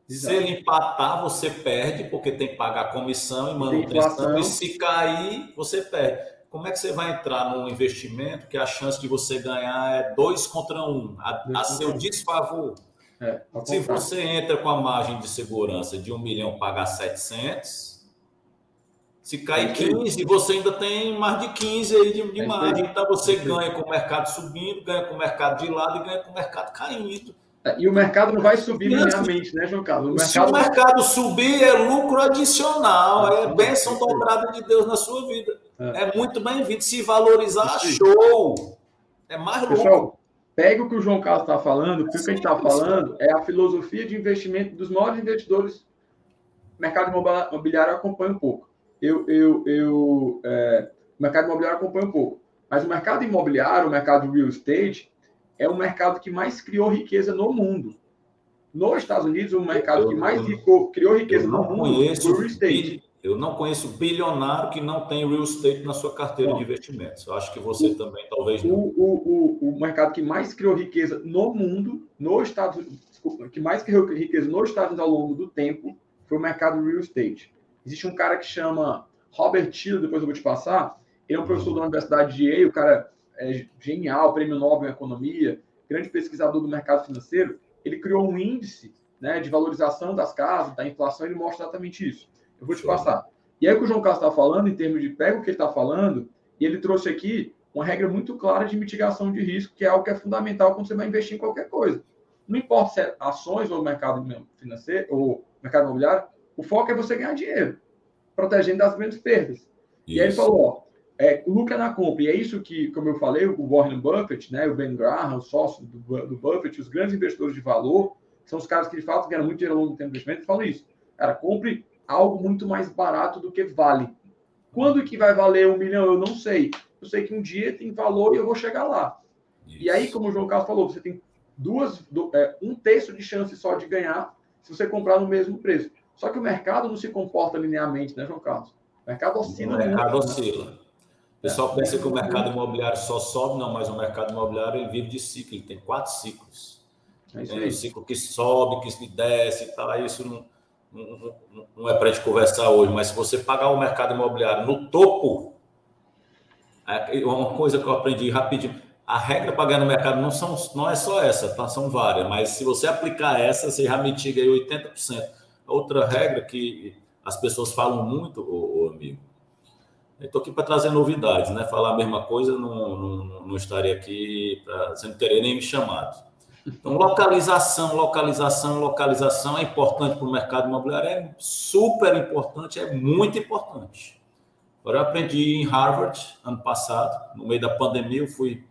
Exato. Se ele empatar, você perde, porque tem que pagar comissão e manutenção. E se cair, você perde como é que você vai entrar num investimento que a chance de você ganhar é dois contra um, a, a seu desfavor? É, Se você entra com a margem de segurança de um milhão, pagar 700, se cair 15, você ainda tem mais de 15 aí de, de margem. Então você ganha com o mercado subindo, ganha com o mercado de lado e ganha com o mercado caindo. É, e o mercado não vai subir linearmente, né, João Carlos? O mercado... Se o mercado subir, é lucro adicional, é, é bênção dobrada de Deus na sua vida. É, é muito bem-vindo. Se valorizar, show! É mais. Pessoal, pega o que o João Carlos está falando, porque o que a gente está falando é a filosofia de investimento dos maiores investidores. O mercado imobiliário acompanha um pouco. Eu, eu, eu, é, o mercado imobiliário acompanha um pouco. Mas o mercado imobiliário, o mercado real estate, é o mercado que mais criou riqueza no mundo. Nos Estados Unidos, o mercado eu, que mais rico, criou riqueza no mundo conheço, o real estate. Eu não conheço bilionário que não tem real estate na sua carteira Bom, de investimentos. Eu acho que você o, também talvez não. O, o, o, mercado que mais criou riqueza no mundo, nos Estados desculpa, que mais criou riqueza nos Estados Unidos ao longo do tempo, foi o mercado real estate. Existe um cara que chama Robert Tiller, depois eu vou te passar. Ele é um professor da Universidade de Yale, o cara é genial, prêmio Nobel em economia, grande pesquisador do mercado financeiro, ele criou um índice né, de valorização das casas, da inflação, ele mostra exatamente isso. Eu vou te passar. E aí o que o João Carlos está falando, em termos de pega o que ele está falando, e ele trouxe aqui uma regra muito clara de mitigação de risco, que é algo que é fundamental quando você vai investir em qualquer coisa. Não importa se é ações ou mercado financeiro, ou mercado imobiliário, O foco é você ganhar dinheiro, protegendo das grandes perdas. Isso. E aí ele falou, ó, é, lucro é na compra. E é isso que, como eu falei, o Warren Buffett, né, o Ben Graham, o sócio do, do Buffett, os grandes investidores de valor, são os caras que de fato ganham muito dinheiro ao longo do tempo de investimento, falam isso. Cara, compre algo muito mais barato do que vale. Quando que vai valer um milhão? Eu não sei. Eu sei que um dia tem valor e eu vou chegar lá. Isso. E aí, como o João Carlos falou, você tem duas, é, um terço de chance só de ganhar se você comprar no mesmo preço. Só que o mercado não se comporta linearmente, né, João Carlos? O mercado oscila. O mercado oscila. O pessoal pensa que o mercado imobiliário só sobe, não, mas o mercado imobiliário ele vive de ciclo, ele tem quatro ciclos. É tem o ciclo que sobe, que desce e tal, isso não, não, é para a gente conversar hoje, mas se você pagar o mercado imobiliário no topo, é uma coisa que eu aprendi rapidinho, a regra para ganhar no mercado não, são, não é só essa, tá? são várias, mas se você aplicar essa, você já mitiga aí 80%. Outra regra que as pessoas falam muito, ô, ô amigo, estou aqui para trazer novidades, né? Falar a mesma coisa, não, não, não estaria aqui, pra, você não teria nem me chamado. Então, localização, localização, localização é importante para o mercado imobiliário, é super importante, é muito importante. Agora, eu aprendi em Harvard, ano passado, no meio da pandemia, eu fui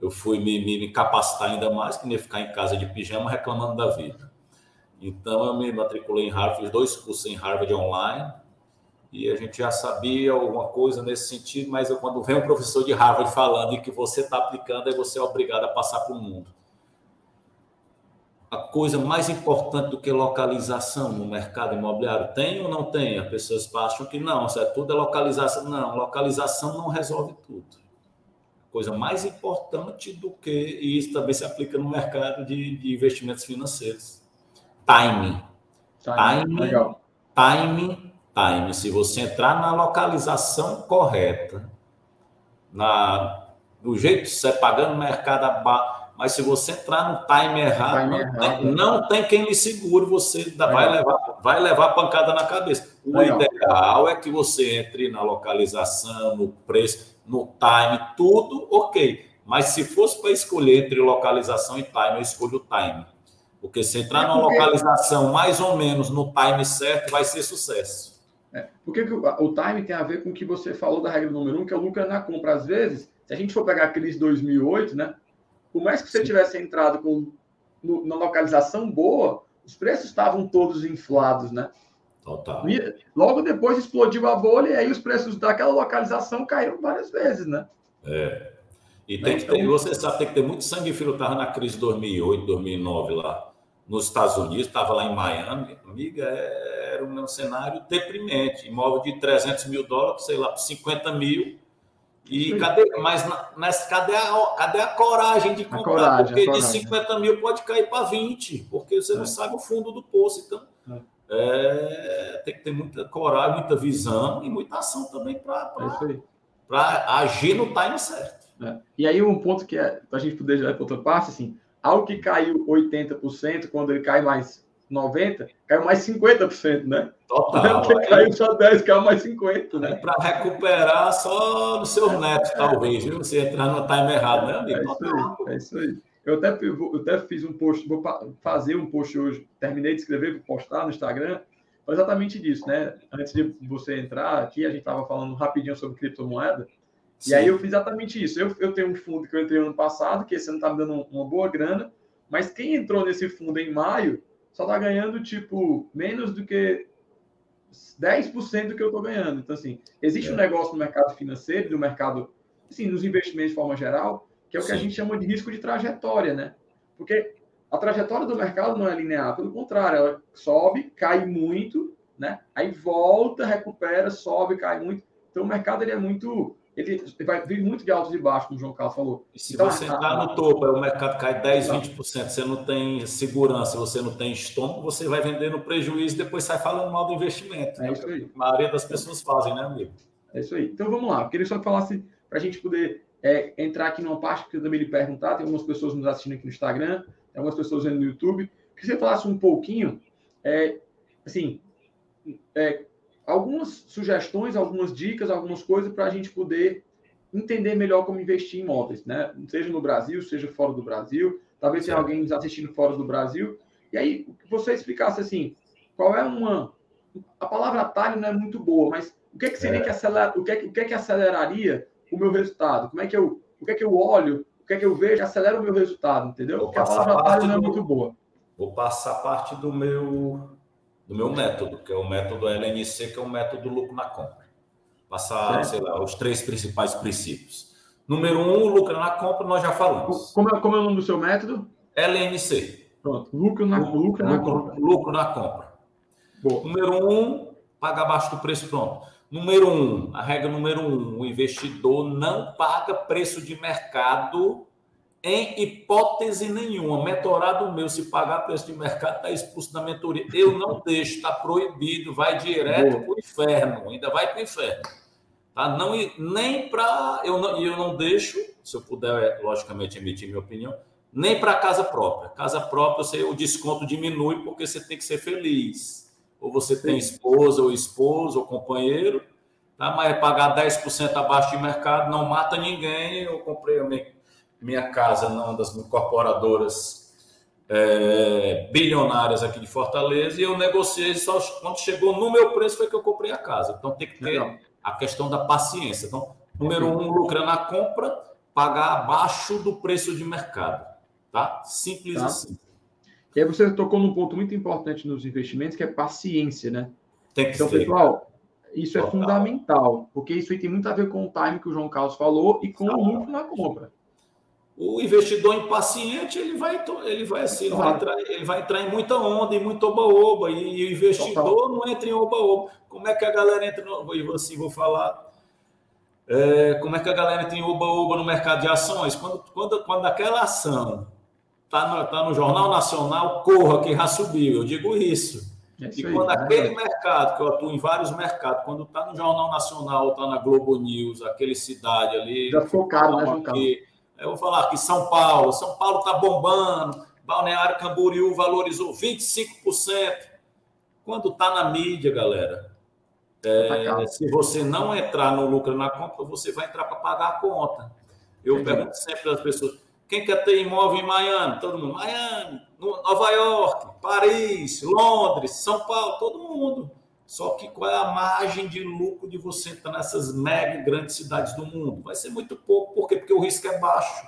eu fui me, me, me, capacitar ainda mais, que nem ficar em casa de pijama reclamando da vida. Então, eu me matriculei em Harvard, fiz dois cursos em Harvard online, e a gente já sabia alguma coisa nesse sentido, mas eu, quando vem um professor de Harvard falando e que você está aplicando, aí você é obrigado a passar para o mundo. A coisa mais importante do que localização no mercado imobiliário tem ou não tem? As pessoas acham que não, isso é tudo é localização. Não, localização não resolve tudo coisa mais importante do que, e isso também se aplica no mercado de, de investimentos financeiros. Timing. Timing, timing, timing. Se você entrar na localização correta, na, do jeito que você é pagando o mercado abaixo, mas se você entrar no time errado, time não, errado. Tem, não, tem, quem lhe segure, você vai levar, vai levar pancada na cabeça. O Legal. ideal é que você entre na localização, no preço, no time, tudo ok. Mas se fosse para escolher entre localização e time, eu escolho o time. Porque se entrar é porque... numa localização mais ou menos no time certo, vai ser sucesso. É, porque o time tem a ver com o que você falou da regra número um, que é o lucro na compra. Às vezes, se a gente for pegar a crise de 2008, né? Por mais que você tivesse entrado com no, na localização boa, os preços estavam todos inflados, né? Total. E logo depois explodiu a bolha e aí os preços daquela localização caíram várias vezes, né? É. E tem que ter, então, você sabe, tem que ter muito sangue frio. Estava na crise de 2008, 2009 lá nos Estados Unidos, estava lá em Miami, amiga, era um cenário deprimente. Imóvel de 300 mil dólares, sei lá, 50 mil. E cadê, mas nessa, cadê, a, cadê a coragem de comprar? Coragem, porque de 50 mil pode cair para 20, porque você é. não sabe o fundo do poço. Então, é é, tem que ter muita coragem, muita visão e muita ação também para é agir no time certo. É. E aí um ponto que é, para a gente poder ir para outra parte, assim, algo que caiu 80%, quando ele cai mais 90%, caiu mais 50%, né? Total. Porque [laughs] caiu só 10, caiu mais 50, né? Para recuperar só no seu neto, talvez, viu? Se entrar no time errado, né, amigo? É isso aí, é isso aí. Eu até, eu até fiz um post, vou fazer um post hoje, terminei de escrever, vou postar no Instagram, exatamente disso, né? Antes de você entrar aqui, a gente estava falando rapidinho sobre criptomoeda, Sim. e aí eu fiz exatamente isso. Eu, eu tenho um fundo que eu entrei ano passado, que esse ano está me dando uma boa grana, mas quem entrou nesse fundo em maio só está ganhando, tipo, menos do que 10% do que eu estou ganhando. Então, assim, existe é. um negócio no mercado financeiro, no mercado, assim, nos investimentos de forma geral, que é o que Sim. a gente chama de risco de trajetória, né? Porque a trajetória do mercado não é linear, pelo contrário, ela sobe, cai muito, né? Aí volta, recupera, sobe, cai muito. Então o mercado ele é muito, ele vai vir muito de altos e baixos, como o João Carlos falou. E se então, você entrar no topo, o mercado cai 10, 20%, você não tem segurança, você não tem estômago, você vai vender no prejuízo e depois sai falando mal do investimento. É né? isso aí. A maioria das pessoas fazem, né, amigo? É isso aí. Então vamos lá, eu queria só que falasse para a gente poder é, entrar aqui numa parte que eu também lhe perguntar. Tem algumas pessoas nos assistindo aqui no Instagram, tem algumas pessoas vendo no YouTube. Que você falasse um pouquinho, é, assim, é, algumas sugestões, algumas dicas, algumas coisas para a gente poder entender melhor como investir em imóveis, né? Seja no Brasil, seja fora do Brasil. Talvez tenha alguém nos assistindo fora do Brasil. E aí, que você explicasse assim, qual é uma a palavra atalho não é muito boa, mas o que, é que seria é. que acelera, o que, é, o que é que aceleraria o meu resultado? Como é que eu, o que é que eu olho, o que é que eu vejo que acelera o meu resultado, entendeu? Porque a palavra atalho não é muito boa. Vou passar parte do meu do meu método, que é o método LNC, que é o método lucro na compra. Passar, sei lá, os três principais princípios. Número um, lucro na compra, nós já falamos. Como é, como é o nome do seu método? LNC. Pronto, lucro na, lucro, lucro na compra. Lucro na compra. Boa. Número um, paga abaixo do preço pronto. Número um, a regra número um, o investidor não paga preço de mercado em hipótese nenhuma. Mentorado meu, se pagar preço de mercado, está expulso da mentoria. Eu não deixo, está proibido, vai direto para o inferno, ainda vai para o inferno. Tá? Não, nem para. Eu não, eu não deixo, se eu puder, logicamente, emitir minha opinião, nem para casa própria. Casa própria, você, o desconto diminui porque você tem que ser feliz. Ou você tem esposa, ou esposo, ou companheiro, tá? mas pagar 10% abaixo de mercado não mata ninguém. Eu comprei a minha, minha casa numa das incorporadoras é, bilionárias aqui de Fortaleza e eu negociei só quando chegou no meu preço foi que eu comprei a casa. Então tem que ter Legal. a questão da paciência. Então, número um, lucra na compra, pagar abaixo do preço de mercado. Tá? Simples tá. assim. E aí você tocou num ponto muito importante nos investimentos, que é paciência, né? Tem que então, ser. pessoal, isso é Total. é fundamental, porque isso aí tem muito a ver com o time que o João Carlos falou e com o lucro na compra. O investidor impaciente, ele vai, ele vai assim, ele vai, entrar, ele vai entrar em muita onda, em muito oba-oba, e, o investidor Total. não entra em oba-oba. Como é que a galera entra no. E assim, vou falar. É, como é que a galera entra em oba-oba no mercado de ações? Quando, quando, quando aquela ação está no, tá no Jornal Nacional, corra que já subiu. Eu digo isso. É isso e aí, quando aquele mercado, que eu atuo em vários mercados, quando está no Jornal Nacional, está na Globo News, aquele cidade ali. Já focaram, né, João Eu vou falar aqui, São Paulo. São Paulo está bombando. Balneário Camboriú valorizou 25%. Quando está na mídia, galera, é, se você não entrar no lucro na compra, você vai entrar para pagar a conta. Eu Entendi. pergunto sempre às pessoas: quem quer ter imóvel em Miami? Todo mundo. Miami, Nova York, Paris, Londres, São Paulo, todo mundo. Só que qual é a margem de lucro de você entrar nessas mega grandes cidades do mundo? Vai ser muito pouco, por quê? Porque o risco é baixo.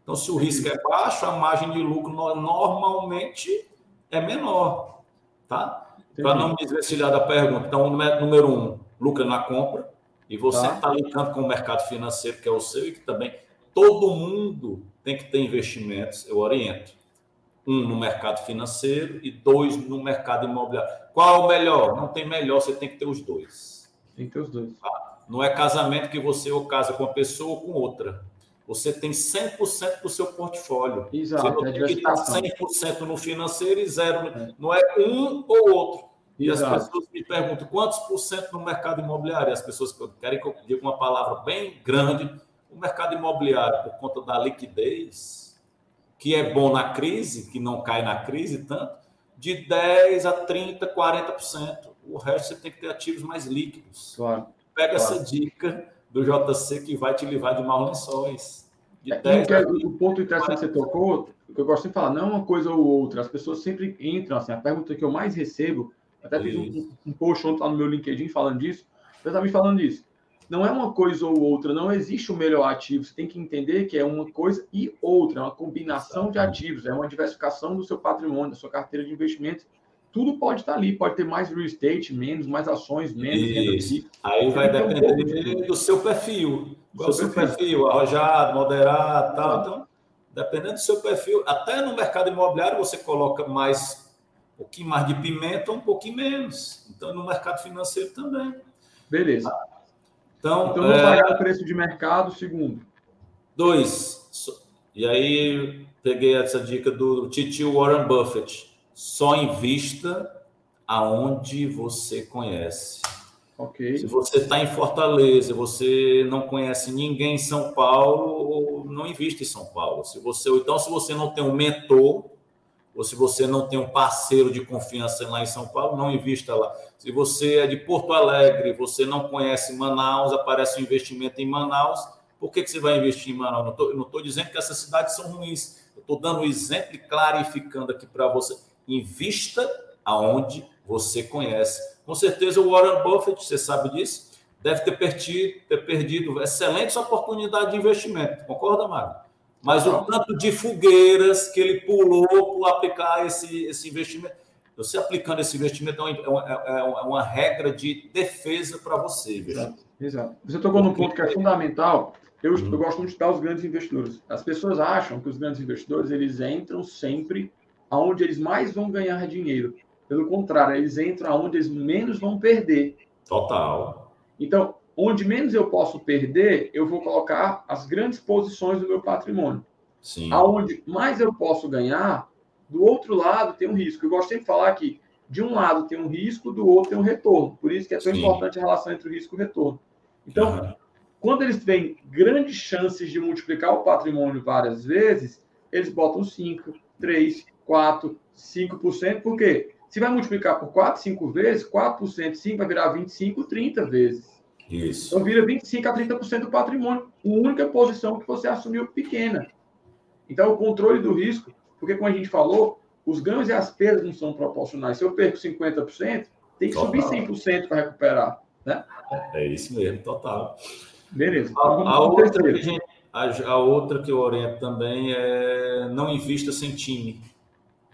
Então, se o risco é baixo, a margem de lucro normalmente é menor, tá? Para não me desvencilhar da pergunta. Então, número um, lucro na compra, e você está tá linkando com o mercado financeiro, que é o seu, e que também todo mundo tem que ter investimentos, eu oriento. Um no mercado financeiro e dois no mercado imobiliário. Qual é o melhor? Não tem melhor, você tem que ter os dois. Tem que ter os dois. Tá? Não é casamento que você ou casa com uma pessoa ou com outra. Você tem 100% do seu portfólio. Exato, você não tem que estar 100% no financeiro e zero. É. Não é um ou outro. E Exato. as pessoas me perguntam quantos por cento no mercado imobiliário? E as pessoas querem que eu diga uma palavra bem grande o mercado imobiliário, por conta da liquidez, que é bom na crise, que não cai na crise tanto, de 10% a 30%, 40%. O resto você tem que ter ativos mais líquidos. Claro. Pega claro. essa dica do JC que vai te livrar de maus lençóis. De é, 10 é, o ponto interessante que você tocou, o que eu gosto de falar, não é uma coisa ou outra. As pessoas sempre entram, assim, a pergunta que eu mais recebo, até fiz um, um, post ontem lá no meu LinkedIn falando disso, eu estava me falando disso não é uma coisa ou outra, não existe o melhor ativo. Você tem que entender que é uma coisa e outra, é uma combinação de ativos, é uma diversificação do seu patrimônio, da sua carteira de investimentos. Tudo pode estar ali, pode ter mais real estate, menos, mais ações, menos. Isso. Aí vai depender do seu perfil. Qual o seu perfil? perfil? Arrojado, moderado, tal. Então, dependendo do seu perfil, até no mercado imobiliário você coloca mais, um pouquinho mais de pimenta, um pouquinho menos. Então, no mercado financeiro também. Beleza. Então, então não é... pagar o preço de mercado, segundo. Dois. E aí peguei essa dica do titio Warren Buffett. Só invista aonde você conhece. Okay. Se você está em Fortaleza, você não conhece ninguém em São Paulo, não invista em São Paulo. Se você, ou então, se você não tem um mentor, ou se você não tem um parceiro de confiança lá em São Paulo, não invista lá. Se você é de Porto Alegre, você não conhece Manaus, aparece um investimento em Manaus, por que, que você vai investir em Manaus? Não estou dizendo que essas cidades são ruins, eu estou dando um exemplo e clarificando aqui para você. Invista aonde você conhece. Com certeza o Warren Buffett, você sabe disso, deve ter perdido, ter perdido excelentes oportunidades de investimento. Concorda, Mário? Mas o tanto de fogueiras que ele pulou para aplicar esse, esse investimento. Você aplicando esse investimento é uma, é uma, é uma regra de defesa para você. Exato, exato. Você tocou num ponto que é fundamental. Eu, eu gosto muito de estudar os grandes investidores. As pessoas acham que os grandes investidores eles entram sempre aonde eles mais vão ganhar dinheiro. Pelo contrário, eles entram aonde eles menos vão perder. Total. Então, onde menos eu posso perder, eu vou colocar as grandes posições do meu patrimônio. Sim. Aonde mais eu posso ganhar, do outro lado tem um risco. Eu gosto sempre de falar que de um lado tem um risco, do outro tem um retorno. Por isso que é tão Sim. importante a relação entre o risco e o retorno. Então, uhum. quando eles têm grandes chances de multiplicar o patrimônio várias vezes, eles botam 5, 3, 4, 5%. Por quê? Se vai multiplicar por 4, 5 vezes, 4% 5 vai virar 25, 30 vezes. Isso. Então vira 25 a 30% do patrimônio. A única posição que você assumiu pequena. Então, o controle do risco, porque como a gente falou, os ganhos e as perdas não são proporcionais. Se eu perco 50%, tem que total. subir 100% para recuperar. Né? É isso mesmo, total. Beleza. A, a outra que a, gente, a, a outra que eu oriento também é não invista sem time.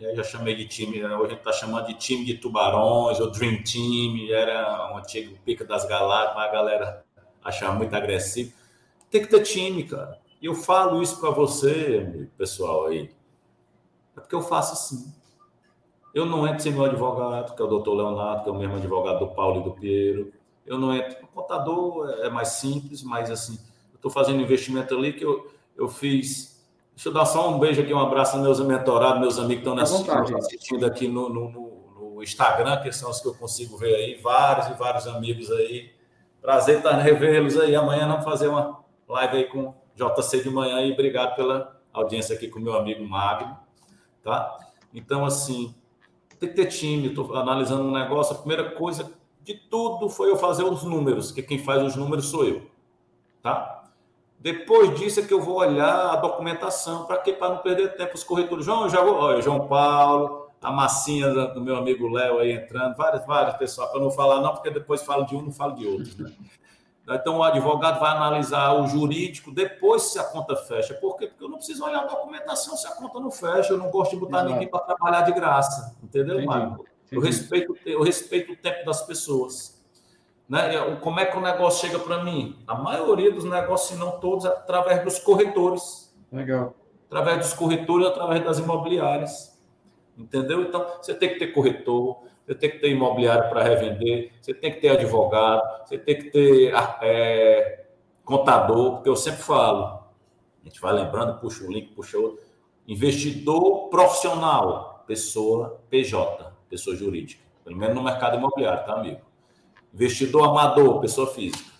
Eu já chamei de time, hoje a gente está chamando de time de tubarões, ou Dream Team, era um antigo pica das galáxias, mas a galera achava muito agressivo. Tem que ter time, cara. E eu falo isso para você, pessoal aí, é porque eu faço assim. Eu não entro sem meu advogado, que é o doutor Leonardo, que é o mesmo advogado do Paulo e do Piero. Eu não entro. O contador é mais simples, mas assim, eu estou fazendo investimento ali que eu, eu fiz Deixa eu dar só um beijo aqui, um abraço aos meus mentorados, meus amigos que estão assistindo, assistindo aqui no, no, no, Instagram, que são os que eu consigo ver aí, vários e vários amigos aí. Prazer estar revê-los aí. Amanhã vamos fazer uma live aí com JC de manhã e obrigado pela audiência aqui com o meu amigo Magno, tá? Então, assim, tem que ter time. Estou analisando um negócio. A primeira coisa de tudo foi eu fazer os números, que quem faz os números sou eu, tá? Depois disso é que eu vou olhar a documentação. Para quê? Para não perder tempo. Os corretores. João, já vou. Olha, João Paulo, a massinha do meu amigo Léo aí entrando, várias, várias pessoas, para não falar, não, porque depois falo de um, não falo de outro. Né? Então, o advogado vai analisar o jurídico depois se a conta fecha. Por quê? Porque eu não preciso olhar a documentação se a conta não fecha. Eu não gosto de botar Exato. ninguém para trabalhar de graça. Entendeu, Mário? Eu respeito, eu respeito o tempo das pessoas. Né? Como é que o negócio chega para mim? A maioria dos negócios, se não todos, é através dos corretores. Legal. Através dos corretores, através das imobiliárias. Entendeu? Então, você tem que ter corretor, você tem que ter imobiliário para revender, você tem que ter advogado, você tem que ter é, contador, porque eu sempre falo, a gente vai lembrando, puxa um link, puxa outro. Investidor profissional, pessoa PJ, pessoa jurídica. Pelo menos no mercado imobiliário, tá, amigo? Investidor amador, pessoa física.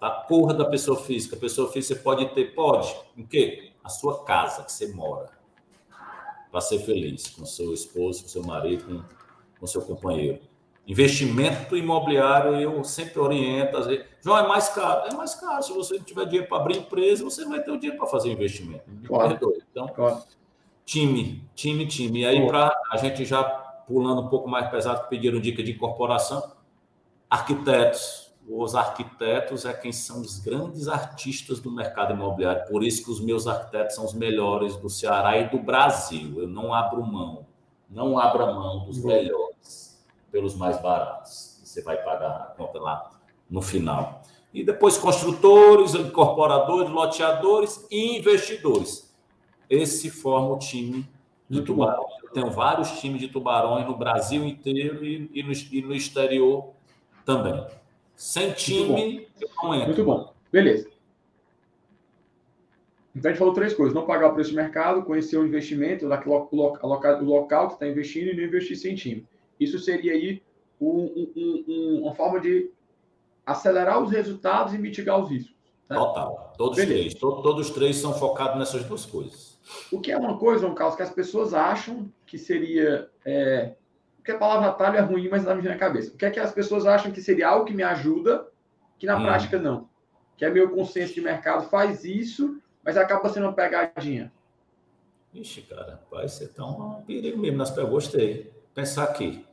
A porra da pessoa física. Pessoa física você pode ter, pode. Em quê? A sua casa que você mora. Para ser feliz com seu esposo, com seu marido, com, com seu companheiro. Investimento imobiliário, eu sempre oriento. Às vezes, João, é mais caro. É mais caro. Se você não tiver dinheiro para abrir empresa, você não vai ter o dinheiro para fazer investimento. Claro. Então, claro. time, time, time. E aí, para a gente já pulando um pouco mais pesado, que pediram dica de incorporação Arquitetos. Os arquitetos é quem são os grandes artistas do mercado imobiliário. Por isso que os meus arquitetos são os melhores do Ceará e do Brasil. Eu não abro mão, não abra mão dos melhores pelos mais baratos. Você vai pagar a conta lá no final. E depois construtores, incorporadores, loteadores e investidores. Esse forma o time de tubarão. Eu tenho vários times de tubarões no Brasil inteiro e, e, no, e no exterior também. Sem time, eu não entro. Muito bom. Beleza. Então a gente falou três coisas: não pagar o preço de mercado, conhecer o investimento, o local que está investindo e não investir sem time. Isso seria aí um, um, um, uma forma de acelerar os resultados e mitigar os riscos. Né? Total. Todos os três. Todos, todos os três são focados nessas duas coisas. O que é uma coisa, um caso que as pessoas acham que seria é, porque a palavra atalho é ruim, mas não me vem na cabeça. O que é que as pessoas acham que seria algo que me ajuda, que na hum. prática não. Que é meu consenso de mercado faz isso, mas acaba sendo uma pegadinha. Ixi, cara, vai ser tão um perigo mesmo nas perguntas. Gostei. Pensar aqui.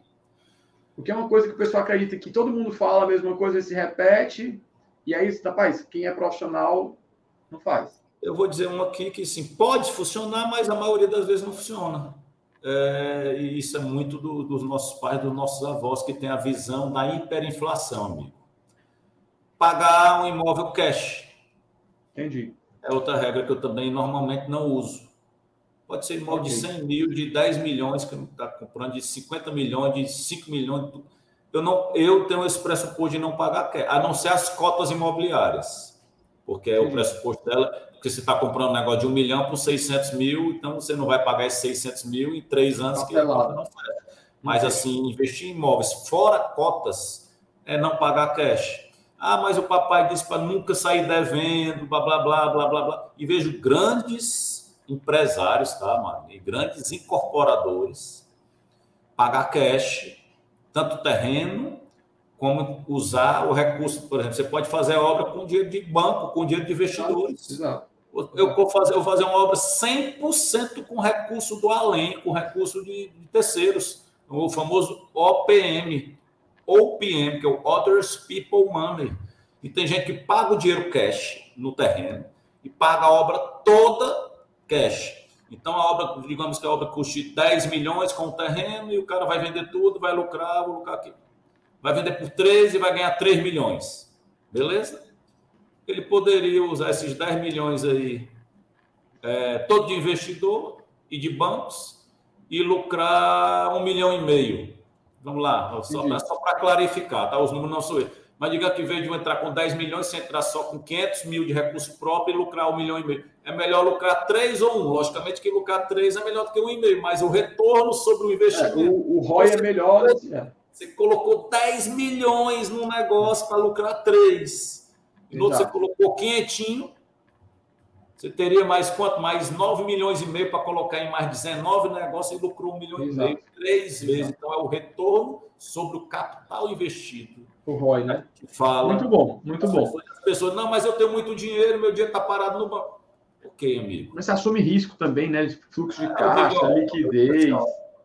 Porque é uma coisa que o pessoal acredita que todo mundo fala a mesma coisa, se repete, e aí, rapaz, quem é profissional não faz. Eu vou dizer um aqui que sim, pode funcionar, mas a maioria das vezes não funciona. É, e isso é muito do, dos nossos pais, dos nossos avós, que tem a visão da hiperinflação, amigo. Pagar um imóvel cash. Entendi. É outra regra que eu também normalmente não uso. Pode ser imóvel de 100 mil, de 10 milhões, que está comprando de 50 milhões, de 5 milhões. Eu, não, eu tenho esse pressuposto de não pagar cash, a não ser as cotas imobiliárias. Porque é o pressuposto dela, porque você está comprando um negócio de um milhão por 600 mil, então você não vai pagar esses 600 mil em três anos que a cota não fecha. Mas, assim, investir em imóveis fora cotas é não pagar cash. Ah, mas o papai disse para nunca sair devendo, blá, blá, blá, blá, blá, blá. E vejo grandes empresários, tá, mano? E grandes incorporadores pagar cash, tanto terreno como usar o recurso, por exemplo, você pode fazer a obra com dinheiro de banco, com dinheiro de investidores. Exato. Eu vou fazer, eu vou fazer uma obra 100% com recurso do além, com recurso de, de terceiros, o famoso OPM, OPM, que é o Others People Money. E tem gente que paga o dinheiro cash no terreno e paga a obra toda cash. Então a obra, digamos que a obra custe 10 milhões com o terreno e o cara vai vender tudo, vai lucrar, vou lucrar aqui vai vender por 13 e vai ganhar 3 milhões. Beleza? Ele poderia usar esses 10 milhões aí, é, todo de investidor e de bancos, e lucrar um milhão e meio. Vamos lá, só, só para clarificar, tá? Os números não são esses. Mas diga que, em vez de entrar com 10 milhões, você entrar só com 500 mil de recurso próprio e lucrar um milhão e meio. É melhor lucrar 3 ou 1. Logicamente que lucrar 3 é melhor do que 1,5, mas o retorno sobre o investimento... É, o, o ROI é melhor. Né? Você colocou 10 milhões num negócio para lucrar 3. E no outro você colocou quentinho. Você teria mais quanto? Mais 9 milhões e meio para colocar em mais 19 negócios e lucrou 1 milhão Exato. e meio três Exato. vezes. Então é o retorno sobre o capital investido. O ROI, né? Fala. Muito bom, muito bom. As pessoas, não, mas eu tenho muito dinheiro, meu dinheiro está parado no banco. Ok, amigo. Mas você assume risco também, né? Fluxo de é, caixa, digo, liquidez.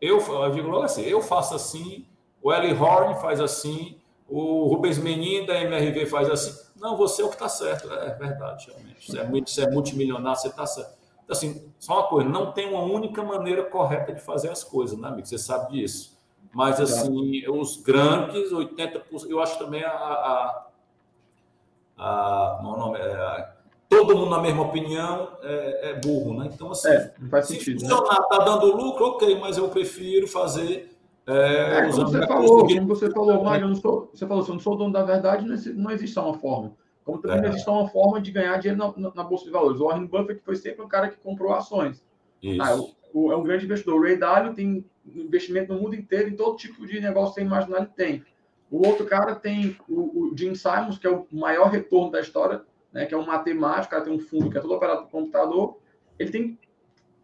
Eu, eu digo logo assim, eu faço assim, o Eli Horn faz assim, o Rubens Menin da MRV faz assim. Não, você é o que está certo. É verdade, realmente. Você é, você é multimilionário, você está certo. Então, assim, só uma coisa, não tem uma única maneira correta de fazer as coisas, né, amigo? Você sabe disso. Mas, assim, os grandes, 80%, eu acho também a. a, a, a, nome, é, a todo mundo na mesma opinião é, é burro, né? Então, assim, é, não faz sentido, se funcionar, está né? dando lucro, ok, mas eu prefiro fazer é, é, como você falou, como você falou, Mário, eu não sou, você falou, se eu não sou dono da verdade, não existe uma forma. Como também é. não existe uma forma de ganhar dinheiro na, na, na, Bolsa de Valores. O Warren Buffett foi sempre um cara que comprou ações. Ah, o, o, é um grande investidor. O Ray Dalio tem investimento no mundo inteiro, em todo tipo de negócio que você imaginar, ele tem. O outro cara tem o, o Jim Simons, que é o maior retorno da história, né, que é um matemático, cara tem um fundo que é todo operado por computador. Ele tem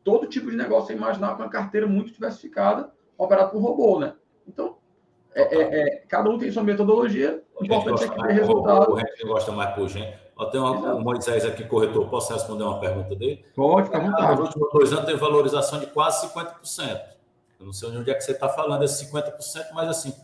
todo tipo de negócio que você imaginar com uma carteira muito diversificada operado por robô, né? Então, é, é, é, cada um tem sua metodologia, o importante é que dê resultado. O gente gosta mais por gente. Tem uma, o Moisés aqui, corretor, posso responder uma pergunta dele? Pode, fica à vontade. Nos últimos dois anos teve valorização de quase 50%. Eu não sei onde é que você está falando esse 50%, mas assim,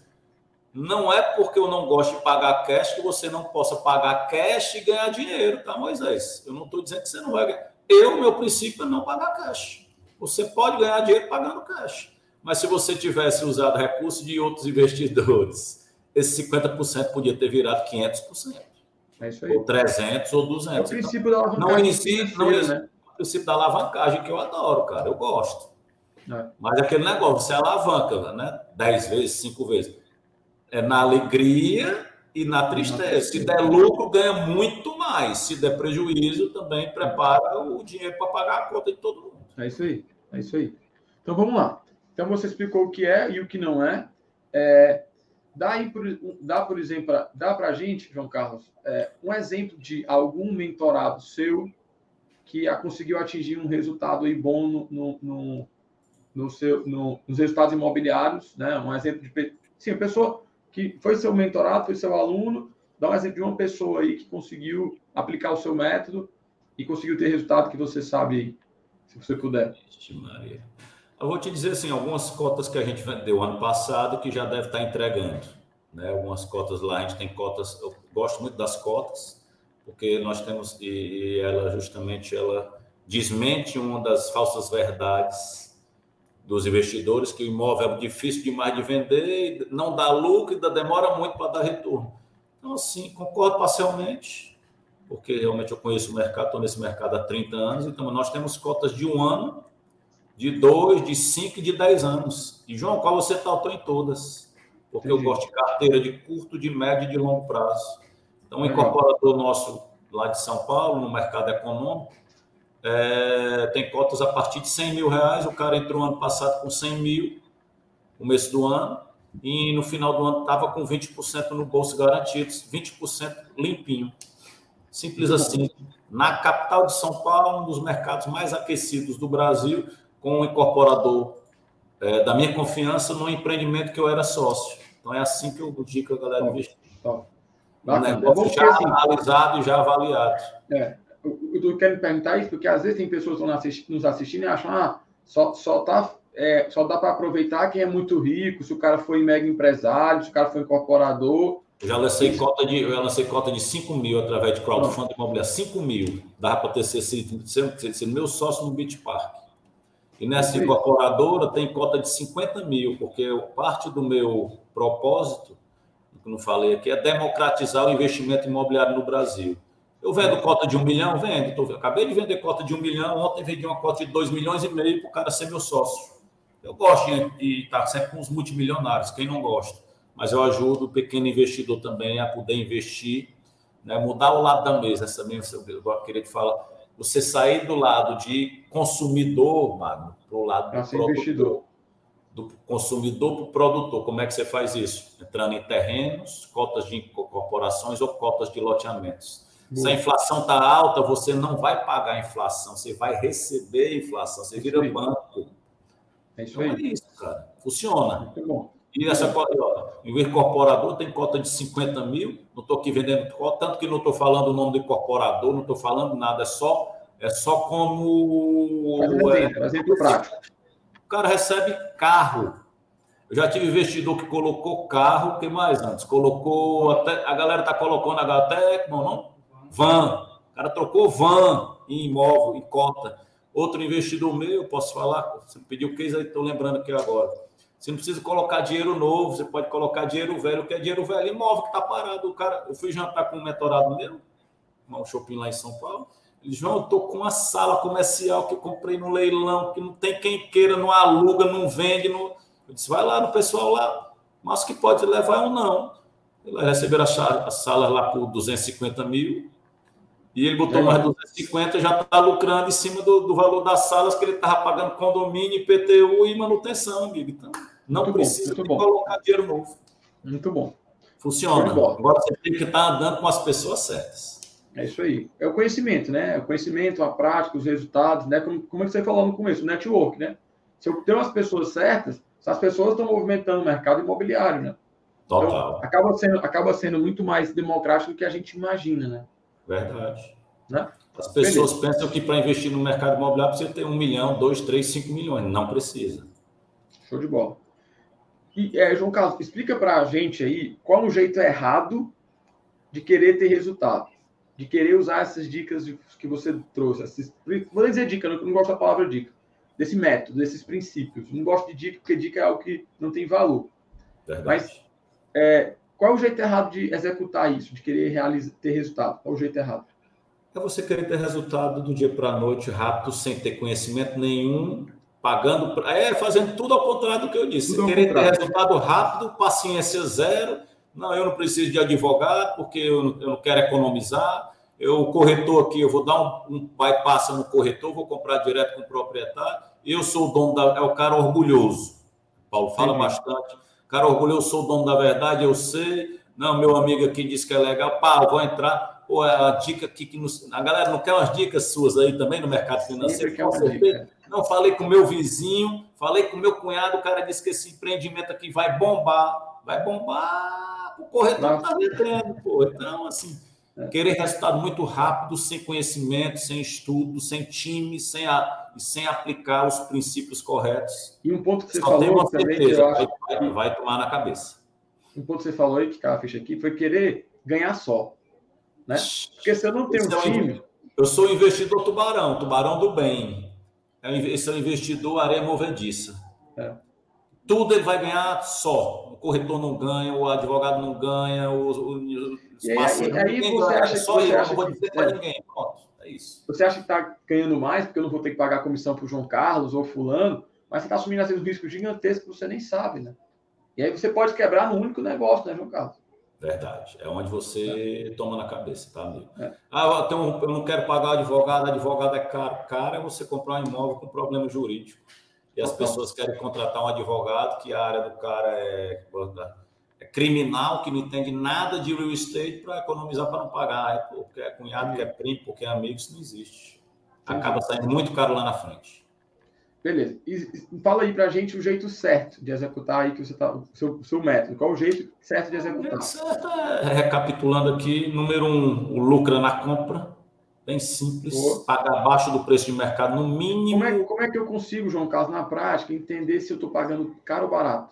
não é porque eu não gosto de pagar cash que você não possa pagar cash e ganhar dinheiro, tá, Moisés? Eu não estou dizendo que você não vai ganhar. Eu, meu princípio é não pagar cash. Você pode ganhar dinheiro pagando cash. Mas se você tivesse usado recursos de outros investidores, esse 50% podia ter virado 500%. É isso aí. Ou 300 ou 200. É o princípio então, da alavancagem. Não existe, não né? o princípio da alavancagem, que eu adoro, cara. Eu gosto. É. Mas aquele negócio, você alavanca, né? 10 vezes, 5 vezes. É na alegria e na tristeza. Se der lucro, ganha muito mais. Se der prejuízo, também prepara o dinheiro para pagar a conta de todo mundo. É isso aí. É isso aí. Então vamos lá. Então, você explicou o que é e o que não é. é dá, por, dá, por exemplo, dá para a gente, João Carlos, é, um exemplo de algum mentorado seu que a, conseguiu atingir um resultado aí bom no, no, no, no seu, no, nos resultados imobiliários, né? Um exemplo de... Sim, pessoa que foi seu mentorado, foi seu aluno, dá um exemplo de uma pessoa aí que conseguiu aplicar o seu método e conseguiu ter resultado que você sabe se você puder. Maria. Eu vou te dizer assim, algumas cotas que a gente vendeu ano passado que já deve estar entregando. Né? Algumas cotas lá, a gente tem cotas, eu gosto muito das cotas, porque nós temos, e, e ela justamente ela desmente uma das falsas verdades dos investidores, que o imóvel é difícil demais de vender, não dá lucro e demora muito para dar retorno. Então, assim, concordo parcialmente, porque realmente eu conheço o mercado, estou nesse mercado há 30 anos, então nós temos cotas de um ano, de dois, de cinco e de dez anos. E, João, qual você estou em todas, porque Entendi. eu gosto de carteira de curto, de médio e de longo prazo. Então, um incorporador nosso lá de São Paulo, no mercado econômico, é, tem cotas a partir de 100 mil reais. O cara entrou ano passado com 100 mil, começo do ano, e no final do ano estava com 20% no bolso garantidos, 20% limpinho. Simples assim. Na capital de São Paulo, um dos mercados mais aquecidos do Brasil, com um incorporador é, da minha confiança no empreendimento que eu era sócio. Então é assim que eu digo a galera investir. Um negócio já assim, analisado já avaliado. É, eu estou querendo perguntar isso porque às vezes tem pessoas que estão nos assistindo e acham ah, só, só, tá, é, só dá para aproveitar quem é muito rico, se o cara foi mega empresário, se o cara foi incorporador. Eu já lancei cota de, eu lancei cota de 5 mil através de crowdfunding imobiliário. 5 mil. Dava para ter sido, ser, ser meu sócio no Beach Park. E nessa incorporadora tem cota de 50 mil, porque parte do meu propósito, que não falei aqui, é democratizar o investimento imobiliário no Brasil. Eu vendo cota de um milhão, vendo. Tô, acabei de vender cota de um milhão, ontem vendi uma cota de dois milhões e meio para o cara ser meu sócio. Eu gosto de estar sempre com os multimilionários, quem não gosta. Mas eu ajudo o pequeno investidor também a poder investir, né, mudar o lado da mesa. Essa mesmo, eu queria te falar. Você sair do lado de consumidor, mano, para o lado do produtor. Investidor. Do consumidor para o produtor. Como é que você faz isso? Entrando em terrenos, cotas de corporações ou cotas de loteamentos. Se a inflação está alta, você não vai pagar a inflação, você vai receber a inflação, você vira banco. É isso então, aí. é isso, cara. Funciona. Muito bom. E essa o incorporador tem cota de 50 mil, não estou aqui vendendo cota, tanto que não estou falando o nome do incorporador, não estou falando nada, é só, é só como. É, exemplo prático. O cara recebe carro. Eu já tive investidor que colocou carro, o que mais antes? Colocou até. A galera está colocando até. Como não? van. O cara trocou van em imóvel, em cota. Outro investidor meu, posso falar? Você pediu o case aí, estou lembrando aqui agora. Você não precisa colocar dinheiro novo, você pode colocar dinheiro velho, que é dinheiro velho, imóvel que está parado. O cara, eu fui jantar com um mentorado meu, um shopping lá em São Paulo. Ele João, eu tô com uma sala comercial que eu comprei no leilão, que não tem quem queira, não aluga, não vende. Não... Eu disse, vai lá no pessoal lá, mas que pode levar ou não. Ele receberam a sala lá por 250 mil, e ele botou é. mais 250, já está lucrando em cima do, do, valor das salas que ele estava pagando condomínio, IPTU e manutenção, amigo. Então, não muito precisa bom, colocar dinheiro novo. Muito bom. Funciona. Agora você tem que estar andando com as pessoas certas. É isso aí. É o conhecimento, né? O conhecimento, a prática, os resultados, né? Como, como é que você falou no começo, o network, né? Se eu tenho as pessoas certas, as pessoas estão movimentando o mercado imobiliário, né? Total. Então, acaba sendo, acaba sendo muito mais democrático do que a gente imagina, né? Verdade. Né? As pessoas Beleza. pensam que para investir no mercado imobiliário você tem um milhão, dois, três, cinco milhões. Não precisa. Show de bola. E, é, João Carlos, explica para a gente aí qual o jeito errado de querer ter resultado. De querer usar essas dicas que você trouxe. Esses, vou dizer dica, não, não gosto da palavra dica. Desse método, desses princípios. Não gosto de dica, porque dica é algo que não tem valor. Verdade. Mas é, qual é o jeito errado de executar isso, de querer realizar, ter resultado? Qual é o jeito errado? É você querer ter resultado do dia para a noite, rápido, sem ter conhecimento nenhum, pagando. Pra... É, fazendo tudo ao contrário do que eu disse. Tudo querer ter resultado rápido, paciência zero. Não, eu não preciso de advogado, porque eu não, eu não quero economizar. Eu, o corretor aqui, eu vou dar um, um bypass no corretor, vou comprar direto com o proprietário. Eu sou o dono da. É o cara orgulhoso. Paulo fala Sim. bastante Cara, orgulho, eu sou o dono da verdade, eu sei. Não, meu amigo aqui disse que é legal. Pá, vou entrar. Pô, é a dica aqui que nos... a galera não quer umas dicas suas aí também no mercado financeiro. Com certeza. Não, falei com meu vizinho, falei com meu cunhado, o cara disse que esse empreendimento aqui vai bombar. Vai bombar. O corretor está vendendo, pô. Então, assim, É. Querer resultado muito rápido, sem conhecimento, sem estudo, sem time, sem, a, sem aplicar os princípios corretos. E um ponto que você Só falou uma também, certeza, vai, vai, vai, tomar na cabeça. Um ponto que você falou aí, que cara fez aqui, foi querer ganhar só. Né? Porque se eu não tenho um time. Eu sou investidor tubarão, tubarão do bem. Esse é o investidor areia movediça. É. Tudo ele vai ganhar só. O corretor não ganha, o advogado não ganha, o, o, e aí, aí você acha só que, acha não que, é, ninguém. Pronto, é isso. Você acha que está ganhando mais porque eu não vou ter que pagar comissão para o João Carlos ou fulano, mas você está assumindo assim, um risco gigantesco que você nem sabe, né? E aí você pode quebrar no único negócio, né, João Carlos? Verdade. É onde você é. toma na cabeça, tá, amigo? É. Ah, eu, tenho, eu não quero pagar advogado, advogado é caro. Cara, é você comprar um imóvel com problema jurídico. E as pessoas querem contratar um advogado que a área do cara é é criminal que não entende nada de real estate para economizar para não pagar, é porque é cunhado, que é primo, porque é amigo, isso não existe. Acaba saindo muito caro lá na frente. Beleza. E fala aí para a gente o jeito certo de executar aí que você tá, o seu, seu método. Qual o jeito certo de executar? O jeito certo é, recapitulando aqui, número um, o lucro na compra. Bem simples, Boa. pagar abaixo do preço de mercado no mínimo. Como é, como é que eu consigo, João Carlos, na prática, entender se eu estou pagando caro ou barato?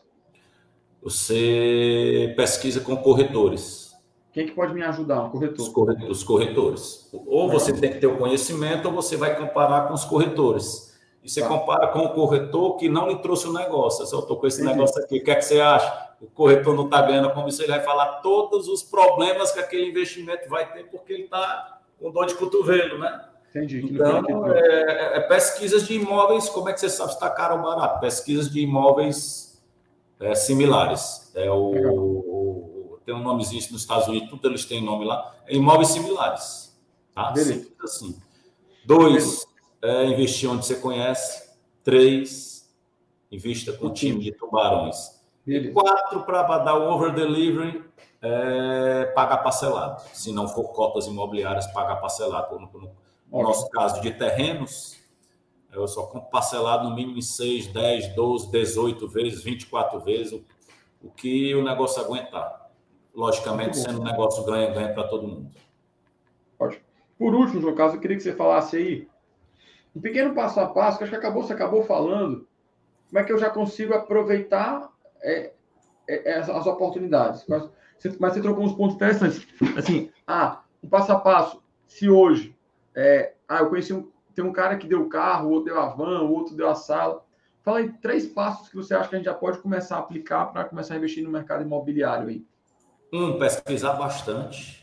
Você pesquisa com corretores. Quem que pode me ajudar? Um corretor? Os corretores. Ou você tem que ter o conhecimento, ou você vai comparar com os corretores. E você tá. compara com o corretor que não lhe trouxe o negócio. Eu estou com esse Entendi. negócio aqui, o que é que você acha? O corretor não está ganhando como isso, ele vai falar todos os problemas que aquele investimento vai ter, porque ele está com dor de cotovelo, né? Entendi. Então, é, é, pesquisas de imóveis, como é que você sabe se está caro ou barato? Pesquisas de imóveis é, similares. É o, o, tem um nomezinho nos Estados Unidos, tudo eles têm nome lá. É imóveis similares. Tá? Simples assim. Dois, é, investir onde você conhece. Três, invista com time de tubarões. E quatro, para dar o over delivery, é, pagar parcelado. Se não for cotas imobiliárias, pagar parcelado. No, no, no nosso caso de terrenos, eu só compro parcelado no mínimo em 6, 10, 12, 18 vezes, 24 vezes, o, o que o negócio aguentar. Logicamente, sendo um negócio ganha-ganha para todo mundo. Ótimo. Por último, João Carlos, eu queria que você falasse aí um pequeno passo a passo, que acho que acabou, você acabou falando, como é que eu já consigo aproveitar é, é, é as oportunidades. Mas você, mas você trocou uns pontos interessantes. Assim, ah, um passo a passo, se hoje, é, ah, eu conheci um, tem um cara que deu carro, outro deu a van, outro deu a sala. Fala aí três passos que você acha que a gente já pode começar a aplicar para começar a investir no mercado imobiliário aí. Um, pesquisar bastante.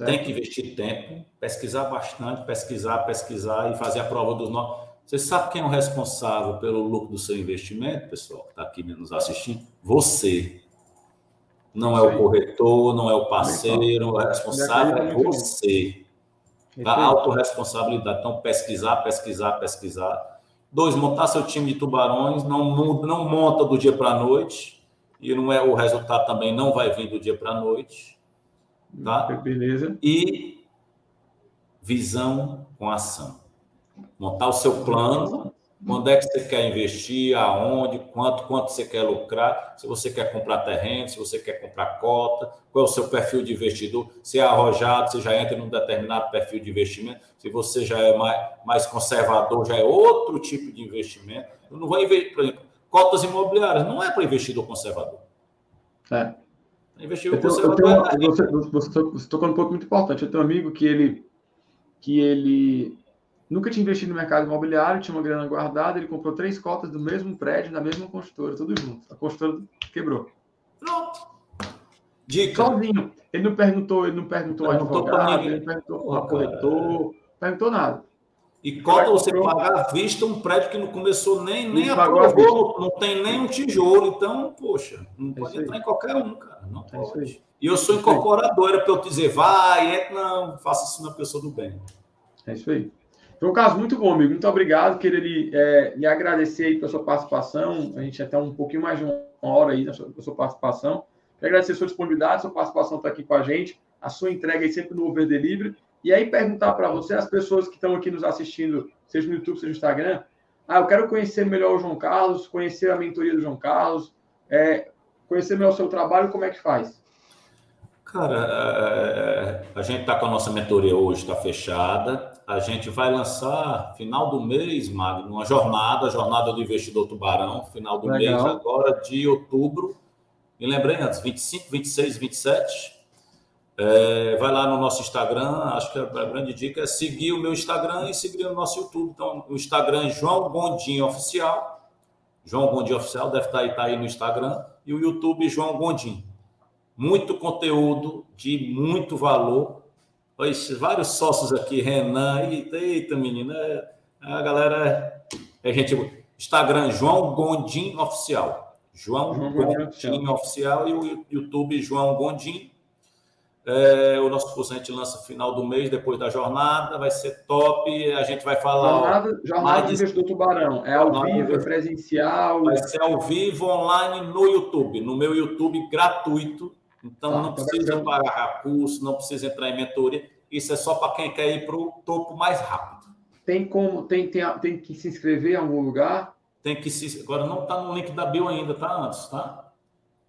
Certo. Tem que investir tempo, pesquisar bastante, pesquisar, pesquisar e fazer a prova dos nossos. Você sabe quem é o responsável pelo lucro do seu investimento, pessoal, que está aqui nos assistindo? Você. Não é o corretor, não é o parceiro, o responsável é você da autorresponsabilidade. Então, pesquisar, pesquisar, pesquisar. Dois, montar seu time de tubarões, não, não monta do dia para a noite, e não é o resultado também não vai vir do dia para a noite. Tá? Beleza. E visão com ação. Montar o seu plano, quando é que você quer investir, aonde, quanto, quanto você quer lucrar, se você quer comprar terreno, se você quer comprar cota, qual é o seu perfil de investidor, se é arrojado, você já entra num determinado perfil de investimento, se você já é mais, mais conservador, já é outro tipo de investimento. Eu não vou investir, por exemplo, cotas imobiliárias, não é para investidor conservador. É. Investidor conservador. Tenho, você, você, você tocou um ponto muito importante. Eu tenho um amigo que ele, que ele Nunca tinha investido no mercado imobiliário, tinha uma grana guardada, ele comprou três cotas do mesmo prédio, da mesma construtora, tudo junto. A construtora quebrou. Pronto. Dica. Sozinho. Ele não perguntou, ele não perguntou ao advogado, ele não perguntou ao corretor, perguntou nada. E cota você pagar à vista um prédio que não começou nem, nem aprovou, não tem nem um tijolo. Então, poxa, não é pode entrar em qualquer um, cara. Não é pode. E eu sou incorporadora para eu dizer, vai, entra, não, faça isso na pessoa do bem. É isso aí. Foi um caso muito bom, amigo. Muito obrigado. Queria lhe, é, lhe agradecer aí pela sua participação. A gente até um pouquinho mais de uma hora aí na sua, sua participação. Quero agradecer a sua disponibilidade, sua participação está aqui com a gente, a sua entrega aí sempre no Over Delivery. E aí perguntar para você, as pessoas que estão aqui nos assistindo, seja no YouTube, seja no Instagram, ah, eu quero conhecer melhor o João Carlos, conhecer a mentoria do João Carlos, é, conhecer melhor o seu trabalho, como é que faz? Cara, é, a gente está com a nossa mentoria hoje, está fechada. A gente vai lançar, final do mês, Magno, uma jornada, a jornada do investidor Tubarão, final do Legal. mês agora de outubro. Me lembrei antes, 25, 26, 27. É, vai lá no nosso Instagram, acho que a grande dica é seguir o meu Instagram e seguir o nosso YouTube. Então, o Instagram é João Gondim Oficial. João Gondim Oficial deve estar tá aí, tá aí no Instagram. E o YouTube João Gondim. Muito conteúdo de muito valor. Vários sócios aqui, Renan, eita, eita menina, é, a galera é gente. Instagram João Gondim Oficial. João, João Gondim Oficial. Oficial e o YouTube João Gondim é, o nosso curso a gente lança final do mês, depois da jornada, vai ser top. A gente vai falar. Jornada, jornada de investidor Tubarão. É ao vivo, é presencial. Vai ser ao vivo, online no YouTube, no meu YouTube gratuito. Então tá, não tá precisa tá pagar curso, não precisa entrar em mentoria. Isso é só para quem quer ir para o topo mais rápido. Tem como, tem, tem, tem que se inscrever em algum lugar? Tem que se. Agora não está no link da bio ainda, tá? Antes, tá?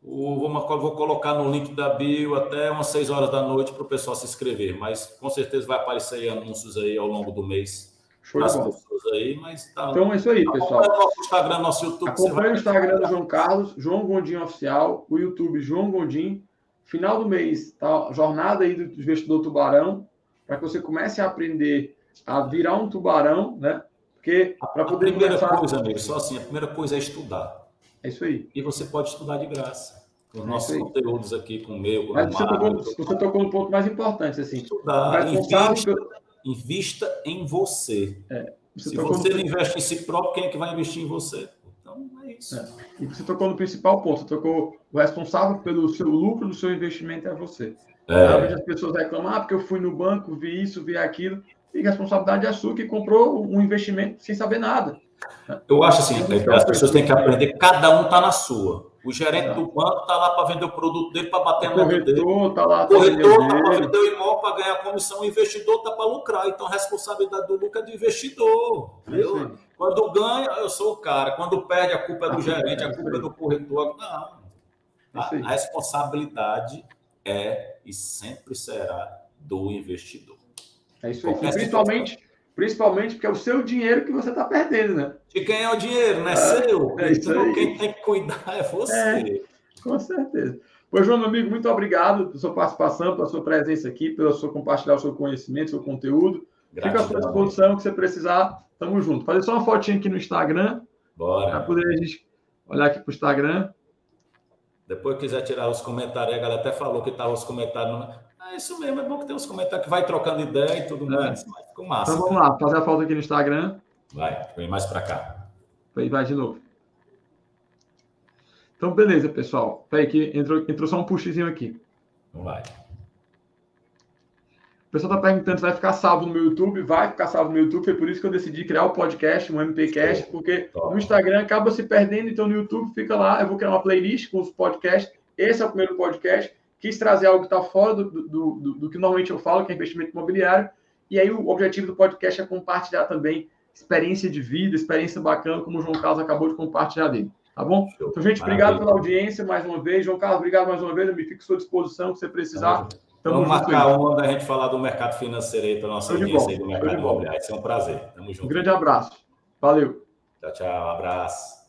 Vou, vou colocar no link da bio até umas 6 horas da noite para o pessoal se inscrever, mas com certeza vai aparecer aí anúncios aí ao longo do mês. Show pessoas aí, mas tá. Então é isso aí, pessoal. Acompanhe nosso Instagram, nosso YouTube. Acompanhe vai... o Instagram do João Carlos, João Gondim Oficial, o YouTube João Gondim. Final do mês, tá? Jornada aí do investidor tubarão, para que você comece a aprender a virar um tubarão, né? Porque para poder. A primeira começar... coisa, amigo, só assim, a primeira coisa é estudar. É isso aí. E você pode estudar de graça. Com os é nossos conteúdos aqui, com o meu, com Mas o você, tocou, você tocou no ponto mais importante, assim. Estudar, invista, invista em você. É, você Se você no... não investe em si próprio, quem é que vai investir em você? Então, é isso. É. E você tocou no principal ponto. Você tocou o responsável pelo seu lucro do seu investimento é você. É. as pessoas reclamam, ah, porque eu fui no banco, vi isso, vi aquilo. E a responsabilidade é sua que comprou um investimento sem saber nada. Eu acho assim, é as pessoas têm que aprender, cada um está na sua. O gerente do banco está lá para vender o produto dele, para bater no dele. Tá lá, o corretor está para vender o imóvel para ganhar comissão, o investidor está para lucrar. Então, a responsabilidade do lucro é do investidor. É Quando ganha, eu sou o cara. Quando perde, a culpa é do ah, gerente, a é culpa é do corretor. Não. A, a responsabilidade é e sempre será do investidor. É isso aí. Principalmente Principalmente porque é o seu dinheiro que você está perdendo, né? De quem é o dinheiro, não é, é seu? É então, quem tem que cuidar é você. É, com certeza. Pois, João, meu amigo, muito obrigado pela sua participação, pela sua presença aqui, pela sua compartilhar o seu conhecimento, o seu conteúdo. Fica à sua disposição, que você precisar, tamo junto. Fazer só uma fotinha aqui no Instagram. Bora. Para poder a gente olhar aqui para o Instagram. Depois quiser tirar os comentários, a galera até falou que estavam os comentários. É isso mesmo, é bom que tem uns comentários que vai trocando ideia e tudo é. mais. Mas ficou massa. Então vamos cara. lá, fazer a foto aqui no Instagram. Vai, vem mais para cá. Aí vai de novo. Então, beleza, pessoal. Peraí, que entrou, entrou só um puxzinho aqui. Vamos lá. O pessoal está perguntando se vai ficar salvo no meu YouTube. Vai ficar salvo no meu YouTube. Foi por isso que eu decidi criar o podcast, um MPcast, porque no Instagram acaba se perdendo, então no YouTube fica lá. Eu vou criar uma playlist com os podcasts. Esse é o primeiro podcast quis trazer algo que está fora do, do, do, do, que normalmente eu falo, que é investimento imobiliário. E aí o objetivo do podcast é compartilhar também experiência de vida, experiência bacana, como o João Carlos acabou de compartilhar dele. Tá bom? Então, gente, Maravilha. obrigado pela audiência mais uma vez. João Carlos, obrigado mais uma vez. Eu me fico à sua disposição, se você precisar. Tamo Vamos marcar aí. uma da gente falar do mercado financeiro aí para nossa audiência aí do mercado imobiliário. Isso é um prazer. Tamo junto. Um grande abraço. Valeu. Tchau, tchau. Um abraço.